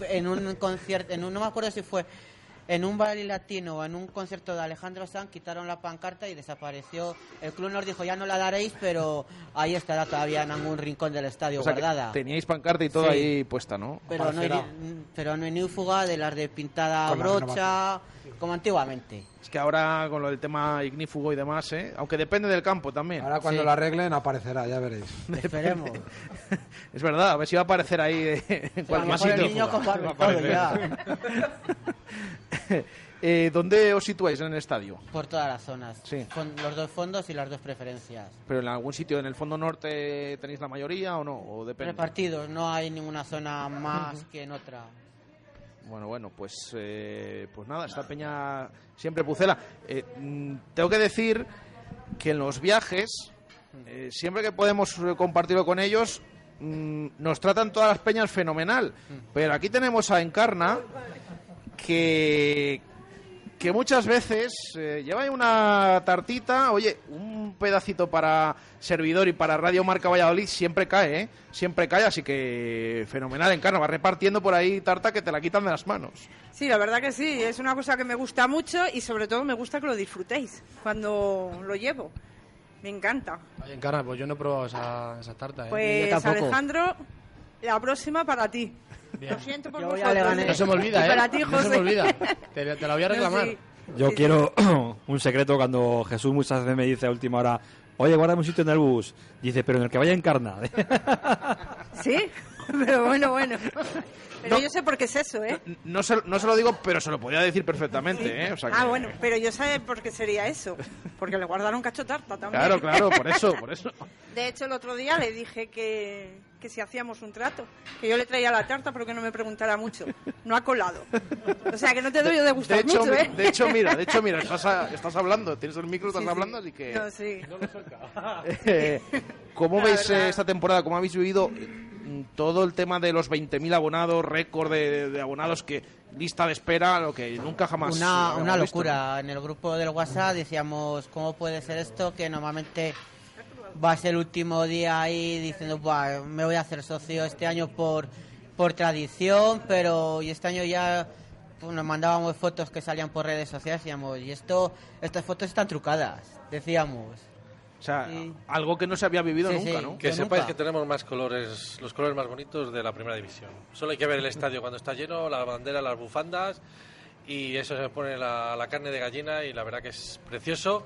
en un concierto, en un, no me acuerdo si fue en un baile latino o en un concierto de Alejandro Sanz, quitaron la pancarta y desapareció. El club nos dijo, ya no la daréis, pero ahí estará todavía en algún rincón del estadio O sea, guardada. teníais pancarta y todo Sí. ahí puesta, ¿no? Pero no, hay, pero no hay nífuga de las de pintada Con la brocha, como antiguamente. Es que ahora con lo del tema ignífugo y demás, ¿eh? aunque depende del campo también. Ahora cuando Sí. lo arreglen aparecerá, ya veréis. Esperemos. Es verdad, a ver si va a aparecer ahí eh, en cualquier sitio. Eh, ¿Dónde os situáis en el estadio? Por todas las zonas. Sí. Con los dos fondos y las dos preferencias. ¿Pero en algún sitio en el fondo norte tenéis la mayoría o no? ¿O depende? Repartidos, no hay ninguna zona más que en otra. Bueno, bueno, pues, eh, pues nada, esta peña siempre pucela. Eh, mm, tengo que decir que en los viajes, eh, siempre que podemos eh, compartirlo con ellos, mm, nos tratan todas las peñas fenomenal. Pero aquí tenemos a Encarna, que, que muchas veces eh, lleva una tartita, oye, un pedacito para servidor y para Radio Marca Valladolid siempre cae, ¿eh? Siempre cae, así que fenomenal, Encarna, va repartiendo por ahí tarta que te la quitan de las manos. Sí, la verdad que sí, es una cosa que me gusta mucho y sobre todo me gusta que lo disfrutéis cuando lo llevo. Me encanta. Ahí en Carna, pues yo no he probado esa, esa tarta. ¿eh? Pues Alejandro, la próxima para ti. Lo siento por vosotros. No se me olvida, Y ¿eh? para ti, No se José. me olvida. Te, te la voy a No, reclamar. sí. Yo Sí, quiero un secreto cuando Jesús muchas veces me dice a última hora, oye, guárdame un sitio en el bus. Dice, pero en el que vaya en carna. Sí, pero bueno, bueno. Pero No. yo sé por qué es eso, ¿eh? No se, no se lo digo, pero se lo podía decir perfectamente, ¿eh? O sea Ah, que- bueno, pero yo sé por qué sería eso. Porque le guardaron cacho tarta también. Claro, claro, por eso, por eso. De hecho, el otro día le dije que, que si hacíamos un trato, que yo le traía la tarta, pero que no me preguntara mucho. No ha colado. O sea, que no te doy yo de gustar De hecho, mucho, ¿eh? de hecho, mira, de hecho, mira, estás, a- estás hablando, tienes el micro, estás Sí, sí. hablando, así que... No, sí. Eh, ¿Cómo La veis verdad. eh, esta temporada? ¿Cómo habéis vivido todo el tema de los 20.000 abonados, récord de, de abonados que lista de espera, lo que nunca jamás Una, una visto, locura. En el grupo del WhatsApp decíamos, ¿cómo puede ser esto? Que normalmente va a ser el último día ahí diciendo, "Buah, me voy a hacer socio este año por, por tradición, pero y este año ya pues, nos mandábamos fotos que salían por redes sociales y decíamos, y esto, estas fotos están trucadas, decíamos. O sea, algo que no se había vivido Sí, nunca, sí. ¿no? Que sepáis nunca. que tenemos más colores, los colores más bonitos de la primera división. Solo hay que ver el estadio cuando está lleno, la bandera, las bufandas y eso se pone la, la carne de gallina y la verdad que es precioso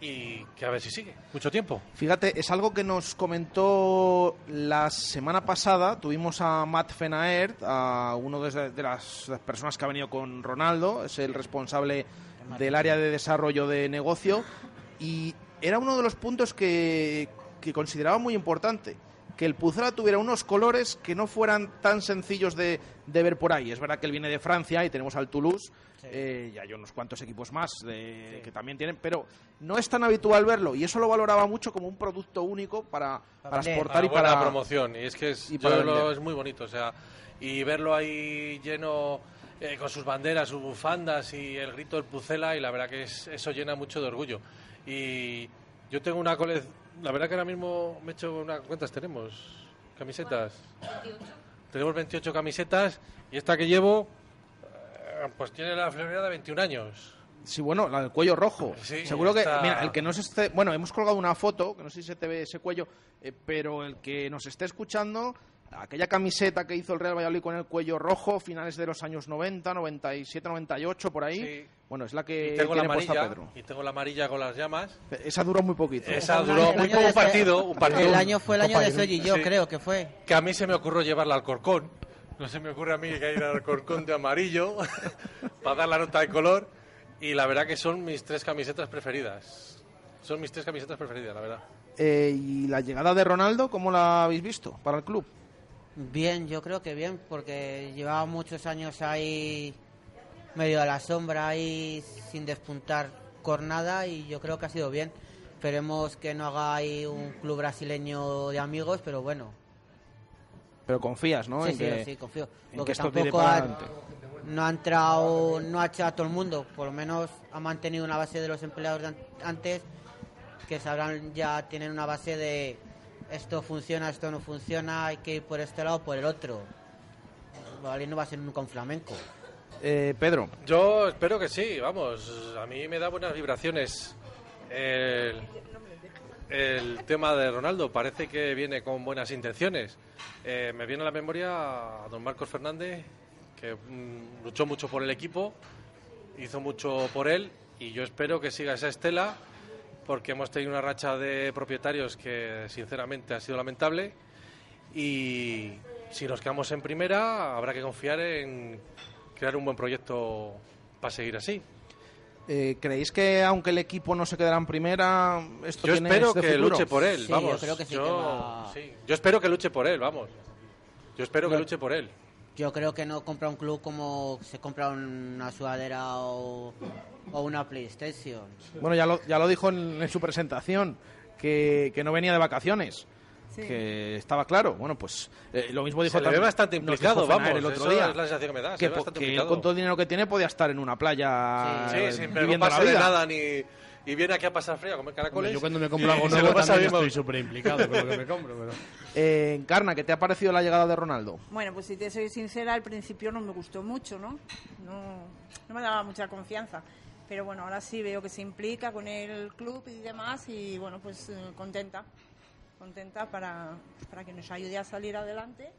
y que a ver si sigue. Mucho tiempo. Fíjate, es algo que nos comentó la semana pasada. Tuvimos a Matt Fenaert, a uno de, de las personas que ha venido con Ronaldo, es el responsable del área de desarrollo de negocio, y era uno de los puntos que, que consideraba muy importante. Que el Pucela tuviera unos colores que no fueran tan sencillos de, de ver por ahí. Es verdad que él viene de Francia y tenemos al Toulouse, eh, y hay unos cuantos equipos más de- que también tienen, pero no es tan habitual verlo y eso lo valoraba mucho como un producto único para, para exportar y Una buena para promoción y es que es, y para lo- es muy bonito, o sea, y verlo ahí lleno eh, con sus banderas, sus bufandas y el grito del Pucela y la verdad que es- eso llena mucho de orgullo. Y yo tengo una colección, la verdad que ahora mismo me he hecho una ¿cuántas tenemos? Camisetas. Tenemos 28 camisetas y esta que llevo eh, pues tiene la florida de 21 años. Sí, bueno, la del cuello rojo. Sí, Seguro que, mira, el que nos esté, bueno, hemos colgado una foto, que no sé si se te ve ese cuello, eh, pero el que nos esté escuchando, aquella camiseta que hizo el Real Valladolid con el cuello rojo, finales de los años 90, 97, 98, por ahí, Sí. bueno, es la que Y tengo la tiene puesta amarilla Pedro. y tengo la amarilla con las llamas. Esa duró muy poquito. Esa duró muy poco un partido, un partido. El año fue el año de. Soy y yo, Sí. creo que fue. que a mí se me ocurrió llevarla al corcón. No se me ocurre a mí que ir al corcón de amarillo para dar la nota de color. Y la verdad que son mis tres camisetas preferidas. Son mis tres camisetas preferidas, la verdad. Eh, ¿Y la llegada de Ronaldo, cómo la habéis visto para el club? Bien, yo creo que bien, porque llevaba muchos años ahí medio a la sombra ahí sin despuntar con nada y yo creo que ha sido bien. Esperemos que no haga ahí un club brasileño de amigos, pero bueno. Pero confías, ¿no? sí, en sí, que, sí, confío. en Porque que esto tampoco ha, no ha entrado, no ha echado a todo el mundo, por lo menos ha mantenido una base de los empleados de an- antes que sabrán ya tienen una base de esto funciona, esto no funciona, hay que ir por este lado o por el otro. Vale, no va a ser nunca un flamenco. Eh, Pedro, Yo espero que sí, vamos. A mí me da buenas vibraciones el, el tema de Ronaldo. Parece que viene con buenas intenciones. Eh, me viene a la memoria a don Marcos Fernández, que mm, luchó mucho por el equipo, hizo mucho por él, y yo espero que siga esa estela, porque hemos tenido una racha de propietarios que sinceramente ha sido lamentable. Y si nos quedamos en primera, habrá que confiar en crear un buen proyecto para seguir así. eh, ¿creéis que aunque el equipo no se quedará en primera, esto Yo tiene espero este que futuro? luche por él, Sí, vamos. yo creo que sí que yo, va- sí. Yo espero que luche por él, vamos. Yo espero que luche por él. Yo creo que no compra un club como se compra una sudadera o, o una PlayStation. Bueno, ya lo, ya lo dijo en, en su presentación, que, que no venía de vacaciones. Sí. Que estaba claro. Bueno, pues eh, lo mismo dijo Se también- bastante implicado, vamos. el otro eso día. es la sensación que me da. que, que con todo el dinero que tiene podía estar en una playa Sí, sin viviendo la preocuparse de nada ni, y viene aquí a pasar frío a comer caracoles. Yo cuando me compro algo nuevo pasa también bien. estoy súper implicado con lo que me compro. Pero... Eh, Encarna, ¿qué te ha parecido la llegada de Ronaldo? Bueno, pues si te soy sincera, al principio no me gustó mucho, ¿no? No, no me daba mucha confianza. Pero bueno, ahora sí veo que se implica con el club y demás y bueno, pues eh, contenta. Contenta para, para que nos ayude a salir adelante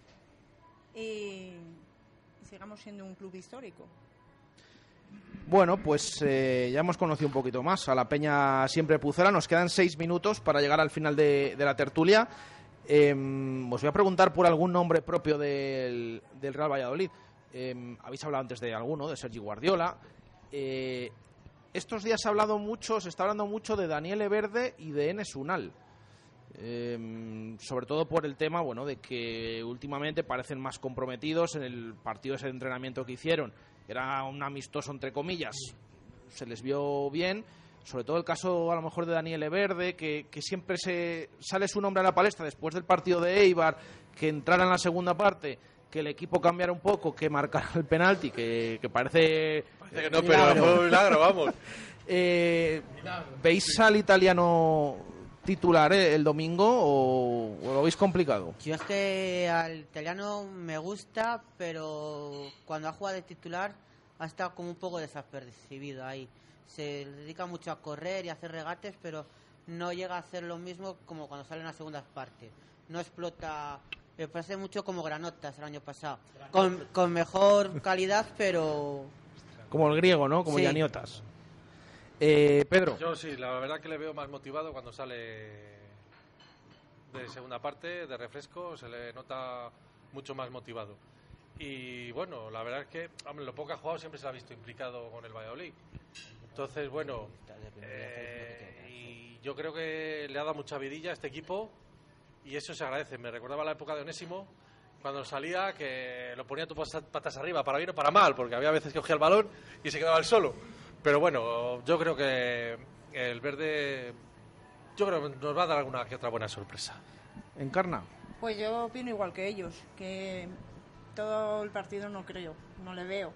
y, y sigamos siendo un club histórico. Bueno, pues eh, ya hemos conocido un poquito más a la Peña Siempre Pucela. Nos quedan seis minutos para llegar al final de, la tertulia. Em, os voy a preguntar por algún nombre propio del, del Real Valladolid. Em, habéis hablado antes de alguno, de Sergi Guardiola. Eh, estos días se ha hablado mucho, se está hablando mucho de Daniel Verde y de Enes Unal. Em, sobre todo por el tema, bueno, de que últimamente parecen más comprometidos en el partido ese de entrenamiento que hicieron. Era un amistoso entre comillas, se les vio bien. Sobre todo el caso a lo mejor de Daniel Verde, que, que siempre se sale su nombre a la palestra después del partido de Eibar, que entrara en la segunda parte, que el equipo cambiara un poco, que marcara el penalti, que, que parece... Parece que no, pero fue un milagro, vamos. Eh, ¿Veis al italiano titular el domingo o, o lo veis complicado? Yo es que al italiano me gusta, pero cuando ha jugado de titular ha estado como un poco desapercibido ahí. Se dedica mucho a correr y a hacer regates, pero no llega a hacer lo mismo como cuando sale en las segundas partes. No explota. Me parece mucho como Granotas el año pasado. Con, con mejor calidad, pero. Como el griego, ¿no? Como Sí. Yaniotas. Eh, Pedro. Yo sí, la verdad que le veo más motivado cuando sale de segunda parte, de refresco, se le nota mucho más motivado. Y bueno, la verdad es que, hombre, lo poco ha jugado siempre se ha visto implicado con el Valladolid. Entonces, bueno, eh, y yo creo que le ha dado mucha vidilla a este equipo y eso se agradece. Me recordaba la época de Onésimo, cuando salía, que lo ponía tu patas arriba, para bien o para mal, porque había veces que cogía el balón y se quedaba el solo. Pero bueno, yo creo que el verde, yo creo que nos va a dar alguna que otra buena sorpresa. Encarna. Pues yo opino igual que ellos, que todo el partido no creo, no le veo.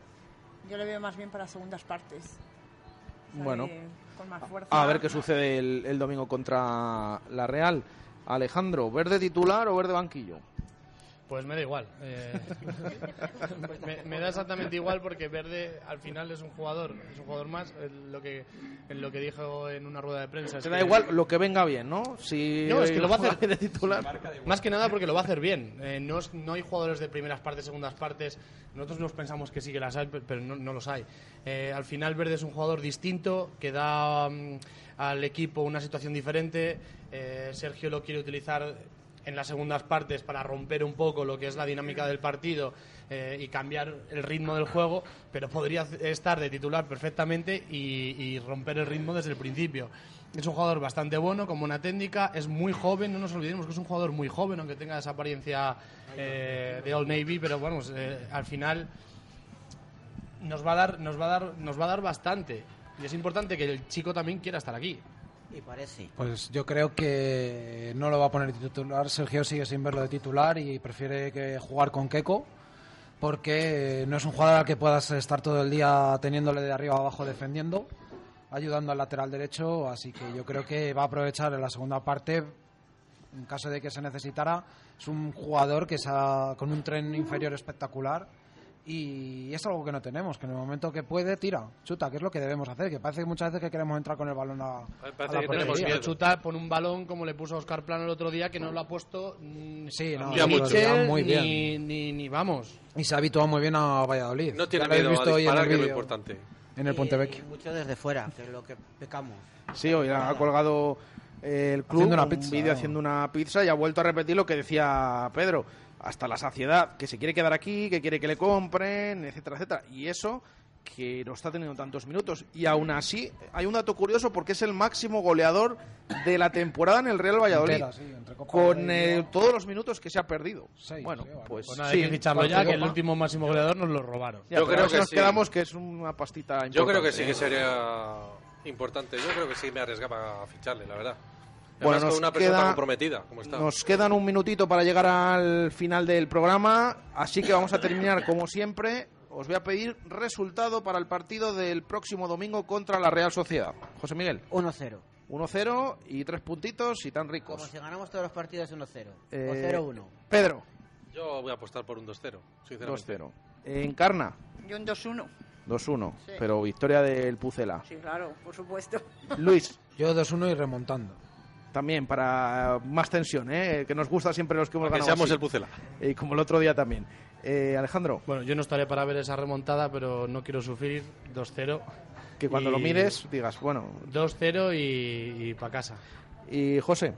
Yo le veo más bien para segundas partes. Sale Bueno. Con más fuerza. A ver qué sucede el, el domingo contra la Real. Alejandro, ¿verde titular o verde banquillo? Pues me da igual. eh, me, me da exactamente igual porque Verde al final es un jugador, es un jugador más. Lo que, en lo que dijo en una rueda de prensa. Te da que- igual lo que venga bien, ¿no? Si No, es que lo va a hacer de titular. Más que nada porque lo va a hacer bien. Eh, no, es- no hay jugadores de primeras partes, segundas partes. Nosotros nos pensamos que sí que las hay, pe- pero no, no los hay. Eh, al final Verde es un jugador distinto que da mm, al equipo una situación diferente. Eh, Sergio lo quiere utilizar en las segundas partes para romper un poco lo que es la dinámica del partido eh, y cambiar el ritmo del juego, pero podría estar de titular perfectamente y, romper el ritmo desde el principio. Es un jugador bastante bueno, con buena técnica, es muy joven, no nos olvidemos que es un jugador muy joven, aunque tenga esa apariencia eh, de Old Navy, pero vamos, eh, al final nos va a dar, nos va a dar, nos va a dar bastante. Y es importante que el chico también quiera estar aquí. Pues yo creo que no lo va a poner titular. Sergio sigue sin verlo de titular y prefiere que jugar con Keco porque no es un jugador al que puedas estar todo el día teniéndole de arriba abajo defendiendo, ayudando al lateral derecho. Así que yo creo que va a aprovechar en la segunda parte, en caso de que se necesitara. Es un jugador que está con un tren inferior espectacular y es algo que no tenemos, que en el momento que puede, tira, chuta, que es lo que debemos hacer, que parece que muchas veces que queremos entrar con el balón a, a la portería. Chuta pone un balón como le puso a Oscar Plano el otro día, que no lo ha puesto mm, Sí, no, ni muy bien. ni, ni, ni vamos. Y se ha habituado muy bien a Valladolid. No tiene miedo a visto hoy en el que es lo importante. En el Pontevecchio. Mucho desde fuera, que es lo que pecamos. Sí, hoy ha colgado eh, el club Haciendo una un pizza, vídeo haciendo una pizza y ha vuelto a repetir lo que decía Pedro, hasta la saciedad, que se quiere quedar aquí, que quiere que le compren, etcétera, etcétera. Y eso que no está teniendo tantos minutos. Y aún así, hay un dato curioso porque es el máximo goleador de la temporada en el Real Valladolid. Entera, sí, con eh, todos los minutos que se ha perdido. Seis, bueno, sí, vale. pues, Pues nada, sí, hay que ficharlo ya, que el último máximo goleador nos lo robaron. Ya, Yo creo que nos sí. quedamos que es una pastita Yo creo que sí que sería importante. Yo creo que sí me arriesgaba a ficharle, la verdad. Bueno, nos una persona queda- comprometida como está. Nos quedan un minutito para llegar al final del programa, así que vamos a terminar como siempre. os voy a pedir resultado para el partido del próximo domingo contra la Real Sociedad. José Miguel. 1-0. 1-0 y tres puntitos y tan Como ricos. si ganamos todos los partidos 1-0. Eh, o 0-1. Pedro. Yo voy a apostar por un 2-0, sinceramente. 2-0. Encarna. Yo un 2-1. 2-1. Sí. Pero victoria del Pucela. Sí, claro, por supuesto. Luis. Yo 2-1 y remontando. También para más tensión, ¿eh? que nos gusta siempre los que hemos Que ganado. seamos así. el Pucela. Y como el otro día también. Eh, Alejandro. Bueno, yo no estaré para ver esa remontada, pero no quiero sufrir 2-0. Que cuando lo mires digas, bueno. 2-0 y, y para casa. ¿Y José?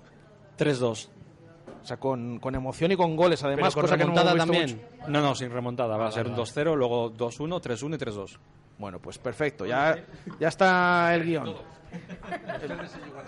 3-2. O sea, con, con emoción y con goles, además, Pero con cosa que no remontada también. mucho. No, no, sin remontada. Va a ser vale, un 2-0, luego 2-1, 3-1 y 3-2. Bueno, pues perfecto. Ya, ya está el guion.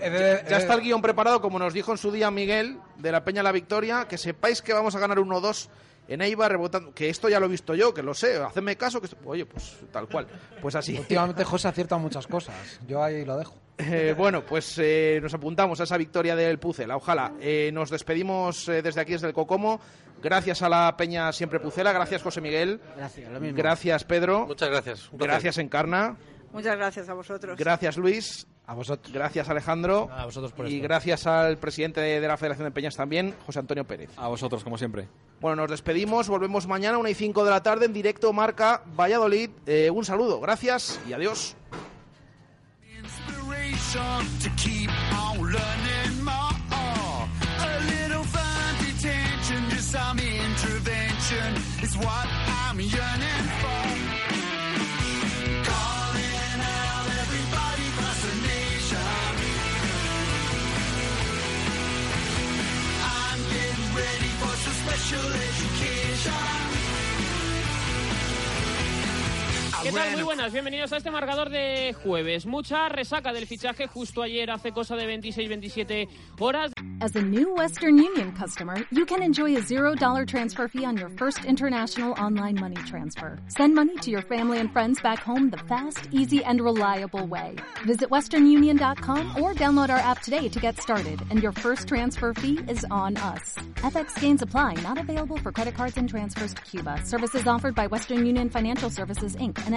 Eh, Ya está el guion preparado, como nos dijo en su día Miguel, de la Peña La Victoria, que sepáis que vamos a ganar 1-2 en Eibar, rebotando, que esto ya lo he visto yo, que lo sé, hacedme caso, que esto- oye, pues tal cual, pues así. Últimamente José acierta muchas cosas. Yo ahí lo dejo. Eh, bueno, pues eh, nos apuntamos a esa victoria del Pucela. Ojalá. Eh, nos despedimos eh, desde aquí, desde el Cocomo. Gracias a la Peña Siempre Pucela. Gracias, José Miguel. Gracias, lo mismo. Gracias, Pedro. Muchas gracias. Gracias, Encarna. Muchas gracias a vosotros. Gracias, Luis. A vosotros. Gracias, Alejandro. A vosotros por y esto. gracias al presidente de, de la Federación de Peñas también, José Antonio Pérez. A vosotros, como siempre. Bueno, nos despedimos. Volvemos mañana, 1 y 5 de la tarde, en directo Marca Valladolid. Eh, un saludo. Gracias y adiós. Inspiration to keep on learning more. A little fun detention, just some intervention is what ¿Qué tal? Muy buenas, bienvenidos a este marcador de jueves. Mucha resaca del fichaje justo ayer, hace cosa de 26-27 horas. As a new Western Union customer, you can enjoy a $0 transfer fee on your first international online money transfer. Send money to your family and friends back home the fast, easy, and reliable way. Visit westernunion.com or download our app today to get started, and your first transfer fee is on us. FX gains apply, not available for credit cards and transfers to Cuba. Services offered by Western Union Financial Services, Inc., and